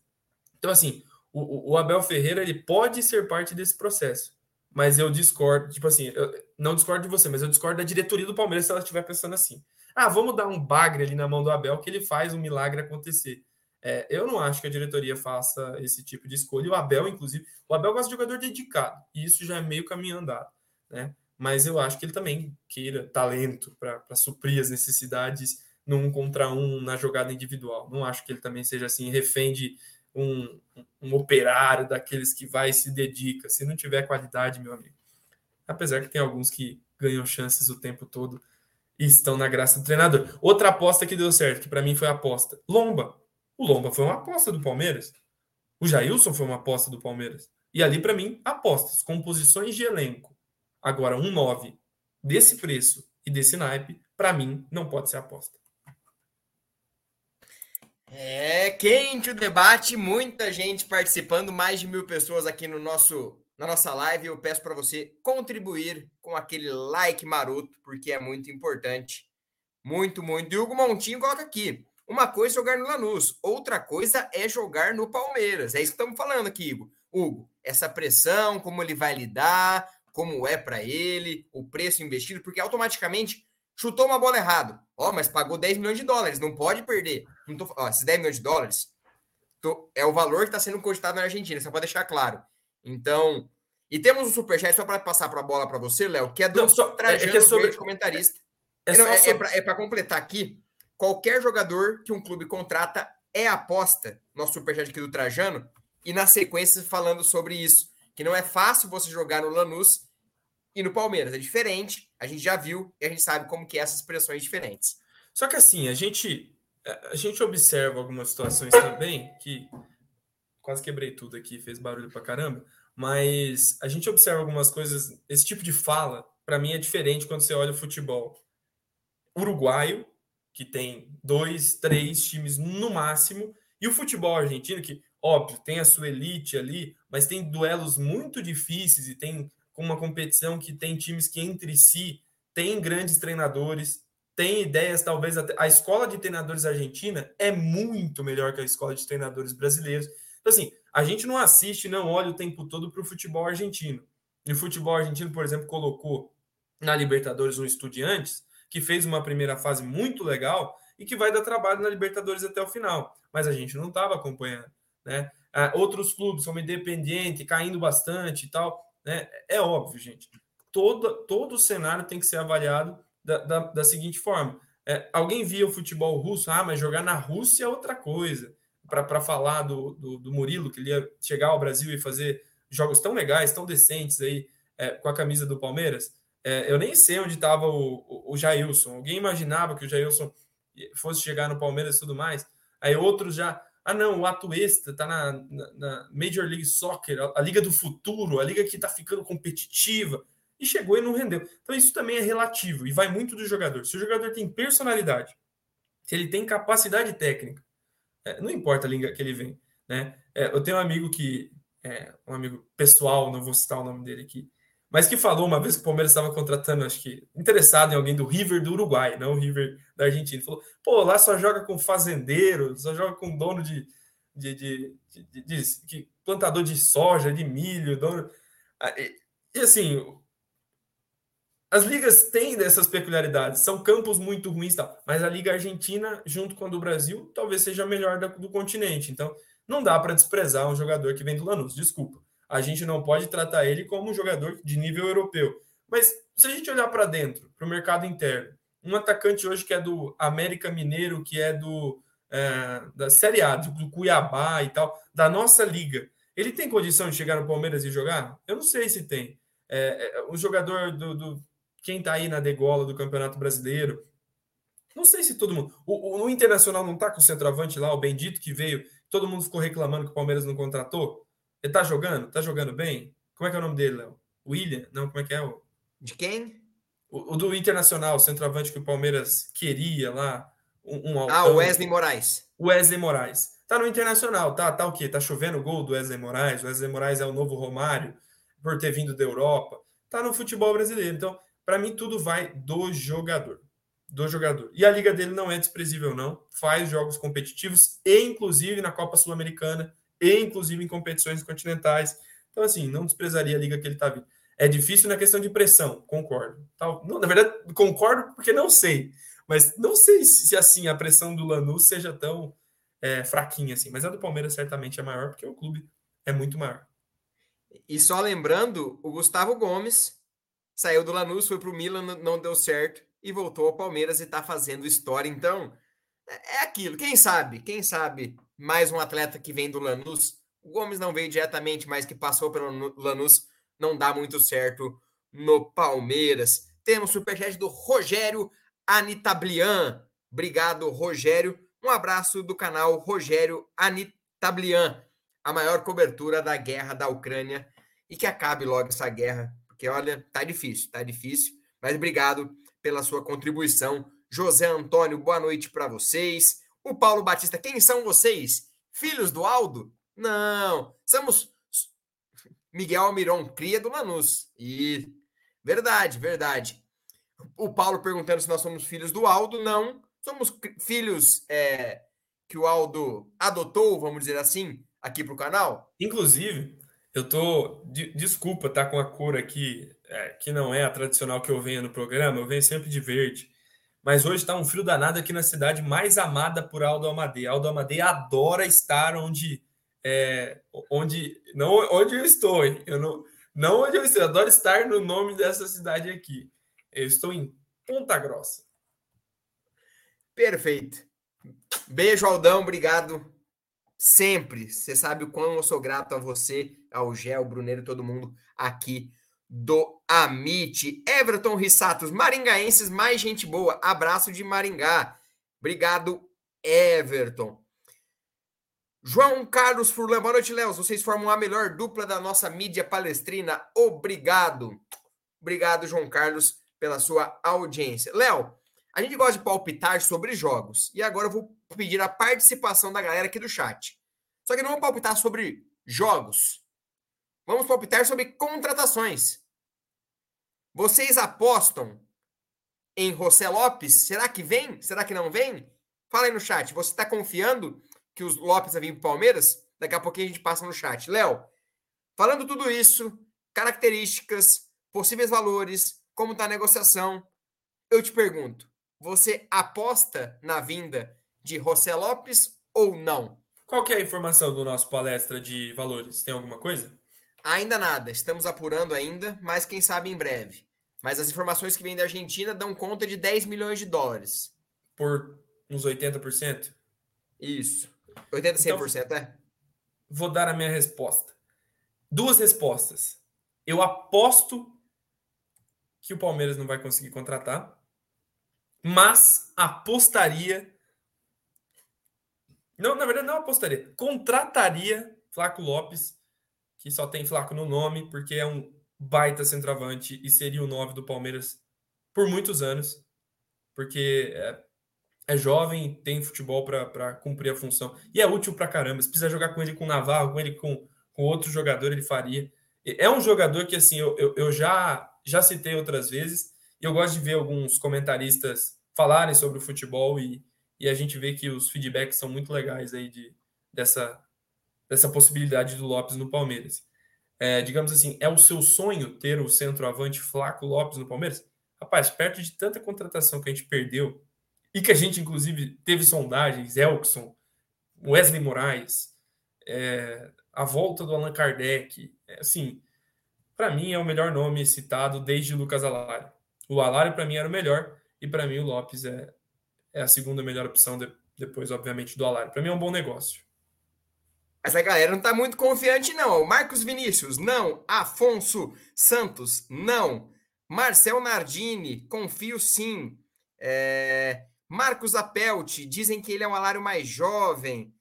Então, assim, o, o Abel Ferreira ele pode ser parte desse processo, mas eu discordo, tipo assim, eu não discordo de você, mas eu discordo da diretoria do Palmeiras se ela estiver pensando assim. Ah, vamos dar um bagre ali na mão do Abel que ele faz um milagre acontecer. É, eu não acho que a diretoria faça esse tipo de escolha. O Abel, inclusive, o Abel gosta de jogador dedicado, e isso já é meio caminho andado, né? Mas eu acho que ele também queira talento para suprir as necessidades num contra um na jogada individual. Não acho que ele também seja assim, refém de um, um operário daqueles que vai e se dedica. Se não tiver qualidade, meu amigo. Apesar que tem alguns que ganham chances o tempo todo e estão na graça do treinador. Outra aposta que deu certo, que para mim foi aposta. Lomba. O Lomba foi uma aposta do Palmeiras. O Jailson foi uma aposta do Palmeiras. E ali, para mim, apostas, composições de elenco. Agora, um 9 desse preço e desse naipe, para mim, não pode ser aposta. É quente o debate, muita gente participando, mais de mil pessoas aqui no nosso na nossa live. Eu peço para você contribuir com aquele like maroto, porque é muito importante. Muito, muito. E Hugo Montinho coloca aqui. Uma coisa é jogar no Lanús, outra coisa é jogar no Palmeiras. É isso que estamos falando aqui, Hugo. Hugo, essa pressão, como ele vai lidar, como é para ele, o preço investido, porque automaticamente chutou uma bola errado. Ó, mas pagou 10 milhões de dólares, não pode perder. Não tô, ó, esses 10 milhões de dólares tô, é o valor que está sendo cogitado na Argentina, só pode deixar claro. Então, e temos um superchat só para passar para a bola para você, Léo, que é do não, só, Trajano, é, que é sobre... comentarista. É, é, é, é para completar aqui, qualquer jogador que um clube contrata é aposta, nosso superchat aqui do Trajano, e na sequência falando sobre isso, que não é fácil você jogar no Lanús e no Palmeiras, é diferente, a gente já viu e a gente sabe como que é essas pressões diferentes. Só que assim, a gente a gente observa algumas situações também que quase quebrei tudo aqui, fez barulho pra caramba, mas a gente observa algumas coisas, esse tipo de fala, para mim é diferente quando você olha o futebol uruguaio, que tem dois, três times no máximo, e o futebol argentino, que, óbvio, tem a sua elite ali, mas tem duelos muito difíceis e tem uma competição que tem times que entre si têm grandes treinadores, tem ideias, talvez até. A escola de treinadores argentina é muito melhor que a escola de treinadores brasileiros. Então, assim, a gente não assiste, não olha o tempo todo para o futebol argentino. E o futebol argentino, por exemplo, colocou na Libertadores um Estudiantes, que fez uma primeira fase muito legal e que vai dar trabalho na Libertadores até o final. Mas a gente não estava acompanhando. Né? Ah, outros clubes, como Independiente, caindo bastante e tal. Né? É óbvio, gente. Todo, todo o cenário tem que ser avaliado da, da, da seguinte forma. É, alguém via o futebol russo, ah, mas jogar na Rússia é outra coisa. Para falar do, do, do, Murilo, que ele ia chegar ao Brasil e fazer jogos tão legais, tão decentes aí, é, com a camisa do Palmeiras. É, eu nem sei onde estava o, o, o Jailson. Alguém imaginava que o Jailson fosse chegar no Palmeiras e tudo mais. Aí outros já. Ah, não, o Atuesta está na, na, na, Major League Soccer, a, a, liga do futuro, a liga que está ficando competitiva. E chegou e não rendeu. Então isso também é relativo e vai muito do jogador. Se o jogador tem personalidade, se ele tem capacidade técnica, é, não importa a língua que ele vem. Né? É, eu tenho um amigo que, é, um amigo pessoal, não vou citar o nome dele aqui, mas que falou uma vez que o Palmeiras estava contratando, acho que interessado em alguém do River do Uruguai, não o River da Argentina. Ele falou: pô, lá só joga com fazendeiro, só joga com dono de, de, de, de, de plantador de soja, de milho, dono. Ah, e, e assim, as ligas têm dessas peculiaridades, são campos muito ruins, tal, mas a Liga Argentina, junto com a do Brasil, talvez seja a melhor do continente. Então, não dá para desprezar um jogador que vem do Lanús, desculpa a gente não pode tratar ele como um jogador de nível europeu. Mas se a gente olhar para dentro, para o mercado interno, um atacante hoje que é do América Mineiro, que é do é, da Série A, do Cuiabá e tal, da nossa liga, ele tem condição de chegar no Palmeiras e jogar? Eu não sei se tem. É, é, o jogador do, do quem está aí na degola do Campeonato Brasileiro, não sei se todo mundo. O, o, o Internacional não está com o centroavante lá, o Bendito que veio, todo mundo ficou reclamando que o Palmeiras não contratou. Ele tá jogando? Tá jogando bem? Como é que é o nome dele, Léo? William? Não, como é que é? O... De quem? O, o do Internacional, o centroavante que o Palmeiras queria lá. Um, um ah, o Wesley Moraes. Wesley Moraes. Tá no Internacional, tá? Tá o quê? Tá chovendo o gol do Wesley Moraes. O Wesley Moraes é o novo Romário, por ter vindo da Europa. Tá no futebol brasileiro. Então, para mim, tudo vai do jogador. Do jogador. E a liga dele não é desprezível, não. Faz jogos competitivos, e inclusive na Copa Sul-Americana e inclusive em competições continentais. Então, assim, não desprezaria a liga que ele está vindo. É difícil na questão de pressão, concordo. Não, na verdade, concordo porque não sei. Mas não sei se, se assim a pressão do Lanús seja tão é, fraquinha assim. Mas a do Palmeiras certamente é maior, porque o clube é muito maior. E só lembrando, o Gustavo Gomes saiu do Lanús, foi para o Milan, não deu certo e voltou ao Palmeiras e está fazendo história. Então, é, é aquilo. Quem sabe? Quem sabe mais um atleta que vem do Lanús. O Gomes não veio diretamente, mas que passou pelo Lanús, não dá muito certo no Palmeiras. Temos superchat do Rogério Anitablian. Obrigado, Rogério. Um abraço do canal Rogério Anitablian, a maior cobertura da guerra da Ucrânia. E que acabe logo essa guerra, porque olha, tá difícil, tá difícil. Mas obrigado pela sua contribuição. José Antônio, boa noite para vocês. O Paulo Batista, quem são vocês? Filhos do Aldo? Não, somos Miguel Almiron, cria do Lanús. E verdade, verdade. O Paulo perguntando se nós somos filhos do Aldo. Não. Somos filhos é, que o Aldo adotou, vamos dizer assim, aqui para o canal. Inclusive, eu tô. De, desculpa, tá com a cor aqui, é, que não é a tradicional que eu venho no programa, eu venho sempre de verde. Mas hoje está um frio danado aqui na cidade mais amada por Aldo Amadei. Aldo Amadei adora estar onde. É, onde não onde eu estou, hein? Eu não, não onde eu estou, eu adoro estar no nome dessa cidade aqui. Eu estou em Ponta Grossa. Perfeito. Beijo, Aldão, obrigado sempre. Você sabe o quão eu sou grato a você, ao Gé, ao Bruneiro, todo mundo aqui do Amit. Everton Rissatos, maringaenses, mais gente boa. Abraço de Maringá. Obrigado, Everton. João Carlos Furlan, boa noite, Léo. Vocês formam a melhor dupla da nossa mídia palestrina. Obrigado. Obrigado, João Carlos, pela sua audiência. Léo, a gente gosta de palpitar sobre jogos. E agora eu vou pedir a participação da galera aqui do chat. Só que não vamos palpitar sobre jogos. Vamos palpitar sobre contratações. Vocês apostam em José Lopes? Será que vem? Será que não vem? Fala aí no chat. Você está confiando que os Lopes vai vir para o Palmeiras? Daqui a pouquinho a gente passa no chat. Léo, falando tudo isso, características, possíveis valores, como está a negociação, eu te pergunto: você aposta na vinda de José Lopes ou não? Qual é a informação do nosso palestra de valores? Tem alguma coisa? Ainda nada, estamos apurando ainda, mas quem sabe em breve. Mas as informações que vêm da Argentina dão conta de 10 milhões de dólares. Por uns 80%? Isso. 80, 100%, então, é? Vou dar a minha resposta. Duas respostas. Eu aposto que o Palmeiras não vai conseguir contratar, mas apostaria. Não, na verdade, não apostaria. Contrataria Flaco Lopes que só tem Flaco no nome, porque é um baita centroavante e seria o 9 do Palmeiras por muitos anos, porque é, é jovem, tem futebol para cumprir a função e é útil para caramba. Se precisar jogar com ele com o Navarro, com ele com, com outro jogador, ele faria. É um jogador que assim eu, eu, eu já, já citei outras vezes e eu gosto de ver alguns comentaristas falarem sobre o futebol e, e a gente vê que os feedbacks são muito legais aí de, dessa, dessa possibilidade do Lopes no Palmeiras. É, digamos assim, é o seu sonho ter o centroavante Flaco Lopes no Palmeiras? Rapaz, perto de tanta contratação que a gente perdeu e que a gente, inclusive, teve sondagens, Elkson, Wesley Moraes, é, a volta do Allan Kardec, é, assim, para mim é o melhor nome citado desde Lucas Alari. O Alari, para mim, era o melhor e para mim o Lopes é, é a segunda melhor opção, de, depois, obviamente, do Alari. Para mim é um bom negócio. Essa galera não tá muito confiante, não. Marcos Vinícius, não. Afonso Santos, não. Marcel Nardini, confio sim. É... Marcos Apelt, dizem que ele é um alário mais jovem.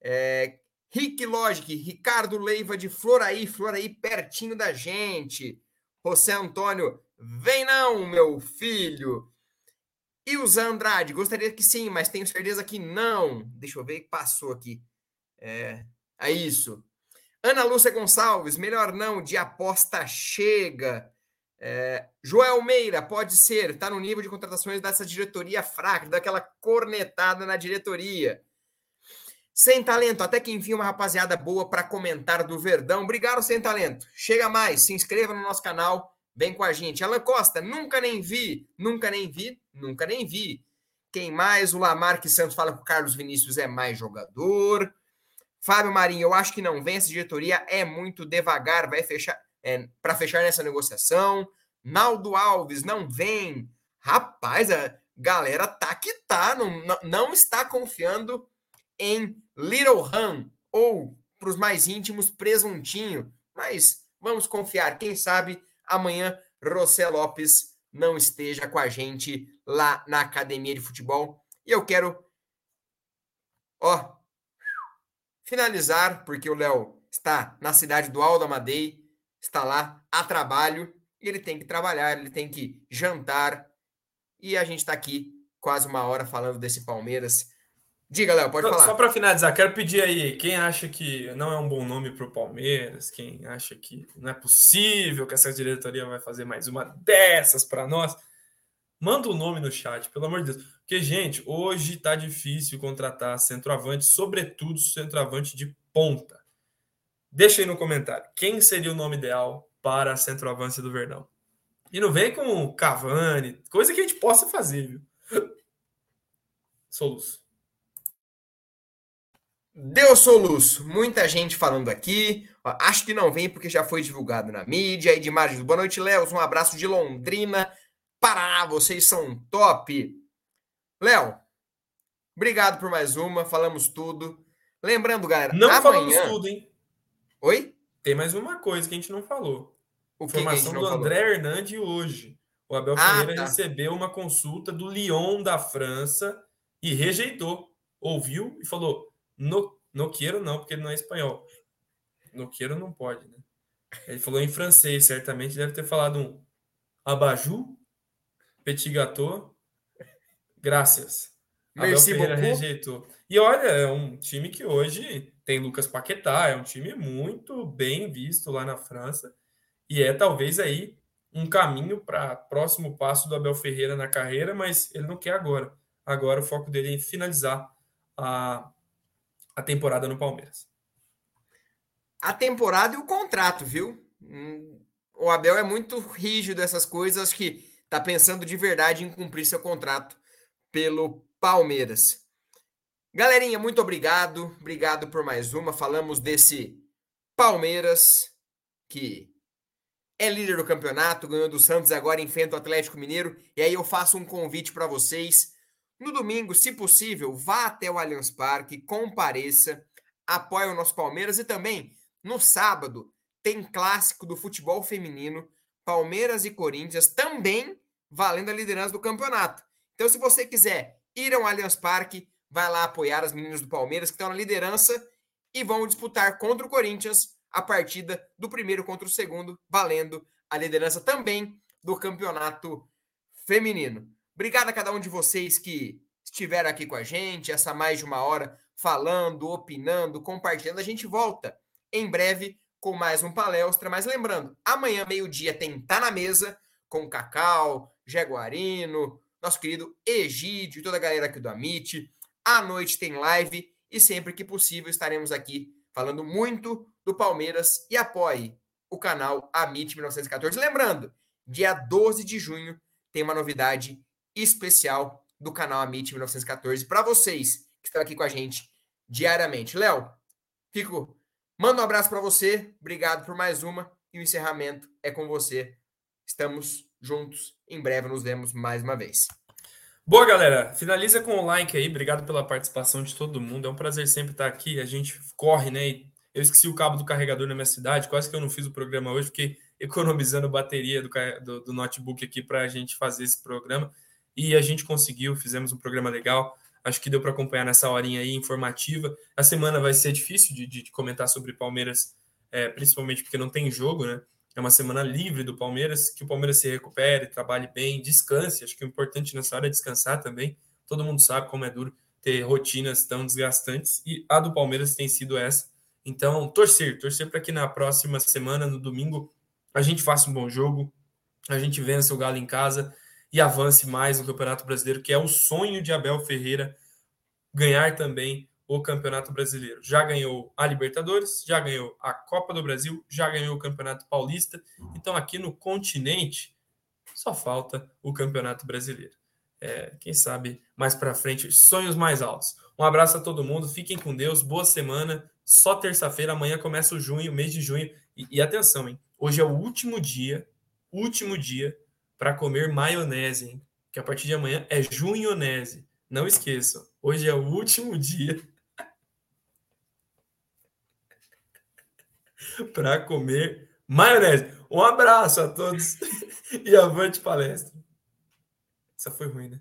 É... Rick Logic, Ricardo Leiva de Floraí, Floraí pertinho da gente. José Antônio, vem não, meu filho. E o Zé Andrade, gostaria que sim, mas tenho certeza que não. Deixa eu ver passou aqui. É, é isso. Ana Lúcia Gonçalves, melhor não, de aposta chega. É, Joel Meira, pode ser, está no nível de contratações dessa diretoria fraca, daquela cornetada na diretoria. Sem talento, até que enfim, uma rapaziada boa para comentar do Verdão. Obrigado, sem talento. Chega mais, se inscreva no nosso canal, vem com a gente. Alan Costa, nunca nem vi, nunca nem vi, nunca nem vi. Quem mais? O Lamarque Santos fala que o Carlos Vinícius é mais jogador. Fábio Marinho, eu acho que não. Essa diretoria é muito devagar, vai fechar é, para fechar nessa negociação. Naldo Alves, não vem. Rapaz, a galera tá que tá, não, não está confiando em Little Han ou para os mais íntimos, presuntinho. Mas vamos confiar, quem sabe amanhã Rosé Lopes não esteja com a gente lá na academia de futebol. E eu quero, ó, finalizar, porque o Léo está na cidade do Aldo Amadei, está lá a trabalho, e ele tem que trabalhar, ele tem que jantar, e a gente está aqui quase uma hora falando desse Palmeiras. Diga, Léo, pode só, falar. Só para finalizar, quero pedir aí, quem acha que não é um bom nome para o Palmeiras, quem acha que não é possível que essa diretoria vai fazer mais uma dessas para nós, Manda o um nome no chat, pelo amor de Deus. Porque, gente, hoje tá difícil contratar centroavante, sobretudo centroavante de ponta. Deixa aí no comentário. Quem seria o nome ideal para a centroavante do Verdão? E não vem com Cavani, coisa que a gente possa fazer, viu? Soluço. Deu soluço. Muita gente falando aqui. Acho que não vem porque já foi divulgado na mídia. Edmar, boa noite, Léo. Um abraço de Londrina. Pará, vocês são top. Léo, obrigado por mais uma. Falamos tudo. Lembrando, galera, não amanhã... falamos tudo, hein? Oi? Tem mais uma coisa que a gente não falou. O que Informação que do André falou? Hernandes hoje. O Abel ah, Ferreira tá. recebeu uma consulta do Lyon da França e rejeitou. Ouviu e falou: no, no quero não, porque ele não é espanhol. No quero não pode, né? Ele falou em francês, certamente deve ter falado um abajou, petit gâteau, graças. Abel Ferreira rejeitou. E olha, é um time que hoje tem Lucas Paquetá, é um time muito bem visto lá na França e é talvez aí um caminho para próximo passo do Abel Ferreira na carreira, mas ele não quer agora. Agora o foco dele é em finalizar a, a temporada no Palmeiras. A temporada e o contrato, viu? Hum, o Abel é muito rígido dessas coisas, acho que tá pensando de verdade em cumprir seu contrato pelo Palmeiras. Galerinha, muito obrigado. Obrigado por mais uma. Falamos desse Palmeiras que é líder do campeonato, ganhou do Santos agora enfrenta o Atlético Mineiro. E aí eu faço um convite para vocês. No domingo, se possível, vá até o Allianz Parque, compareça, apoie o nosso Palmeiras e também no sábado tem clássico do futebol feminino, Palmeiras e Corinthians, também valendo a liderança do campeonato. Então, se você quiser ir ao Allianz Parque, vai lá apoiar as meninas do Palmeiras que estão na liderança e vão disputar contra o Corinthians a partida do primeiro contra o segundo, valendo a liderança também do campeonato feminino. Obrigado a cada um de vocês que estiveram aqui com a gente, essa mais de uma hora falando, opinando, compartilhando. A gente volta em breve com mais um palestra, mas lembrando, amanhã meio-dia tem Tá na Mesa com Cacau, Jaguarino, nosso querido Egídio, toda a galera aqui do Amit. À noite tem live e sempre que possível estaremos aqui falando muito do Palmeiras e apoie o canal Amit 1914. Lembrando, dia 12 de junho tem uma novidade especial do canal Amit 1914 para vocês que estão aqui com a gente diariamente. Léo, fico mando um abraço para você. Obrigado por mais uma e o encerramento é com você. Estamos juntos. Em breve nos vemos mais uma vez. Boa, galera. Finaliza com o like aí. Obrigado pela participação de todo mundo. É um prazer sempre estar aqui. A gente corre, né? Eu esqueci o cabo do carregador na minha cidade. Quase que eu não fiz o programa hoje. Fiquei economizando bateria do, do, do notebook aqui para a gente fazer esse programa. E a gente conseguiu. Fizemos um programa legal. Acho que deu para acompanhar nessa horinha aí informativa. A semana vai ser difícil de, de comentar sobre Palmeiras, é, principalmente porque não tem jogo, né? É uma semana livre do Palmeiras, que o Palmeiras se recupere, trabalhe bem, descanse. Acho que o importante nessa hora é descansar também. Todo mundo sabe como é duro ter rotinas tão desgastantes e a do Palmeiras tem sido essa. Então, torcer, torcer para que na próxima semana, no domingo, a gente faça um bom jogo, a gente vença o Galo em casa e avance mais no Campeonato Brasileiro, que é o sonho de Abel Ferreira ganhar também o Campeonato Brasileiro. Já ganhou a Libertadores, já ganhou a Copa do Brasil, já ganhou o Campeonato Paulista. Então, aqui no continente, só falta o Campeonato Brasileiro. É, quem sabe mais para frente, sonhos mais altos. Um abraço a todo mundo, fiquem com Deus, boa semana. Só terça-feira, amanhã começa o junho, mês de junho. E, e atenção, hein? Hoje é o último dia, último dia para comer maionese, hein? Que a partir de amanhã é junionese. Não esqueçam, hoje é o último dia para comer maionese. Um abraço a todos e avante palestra. Essa foi ruim, né?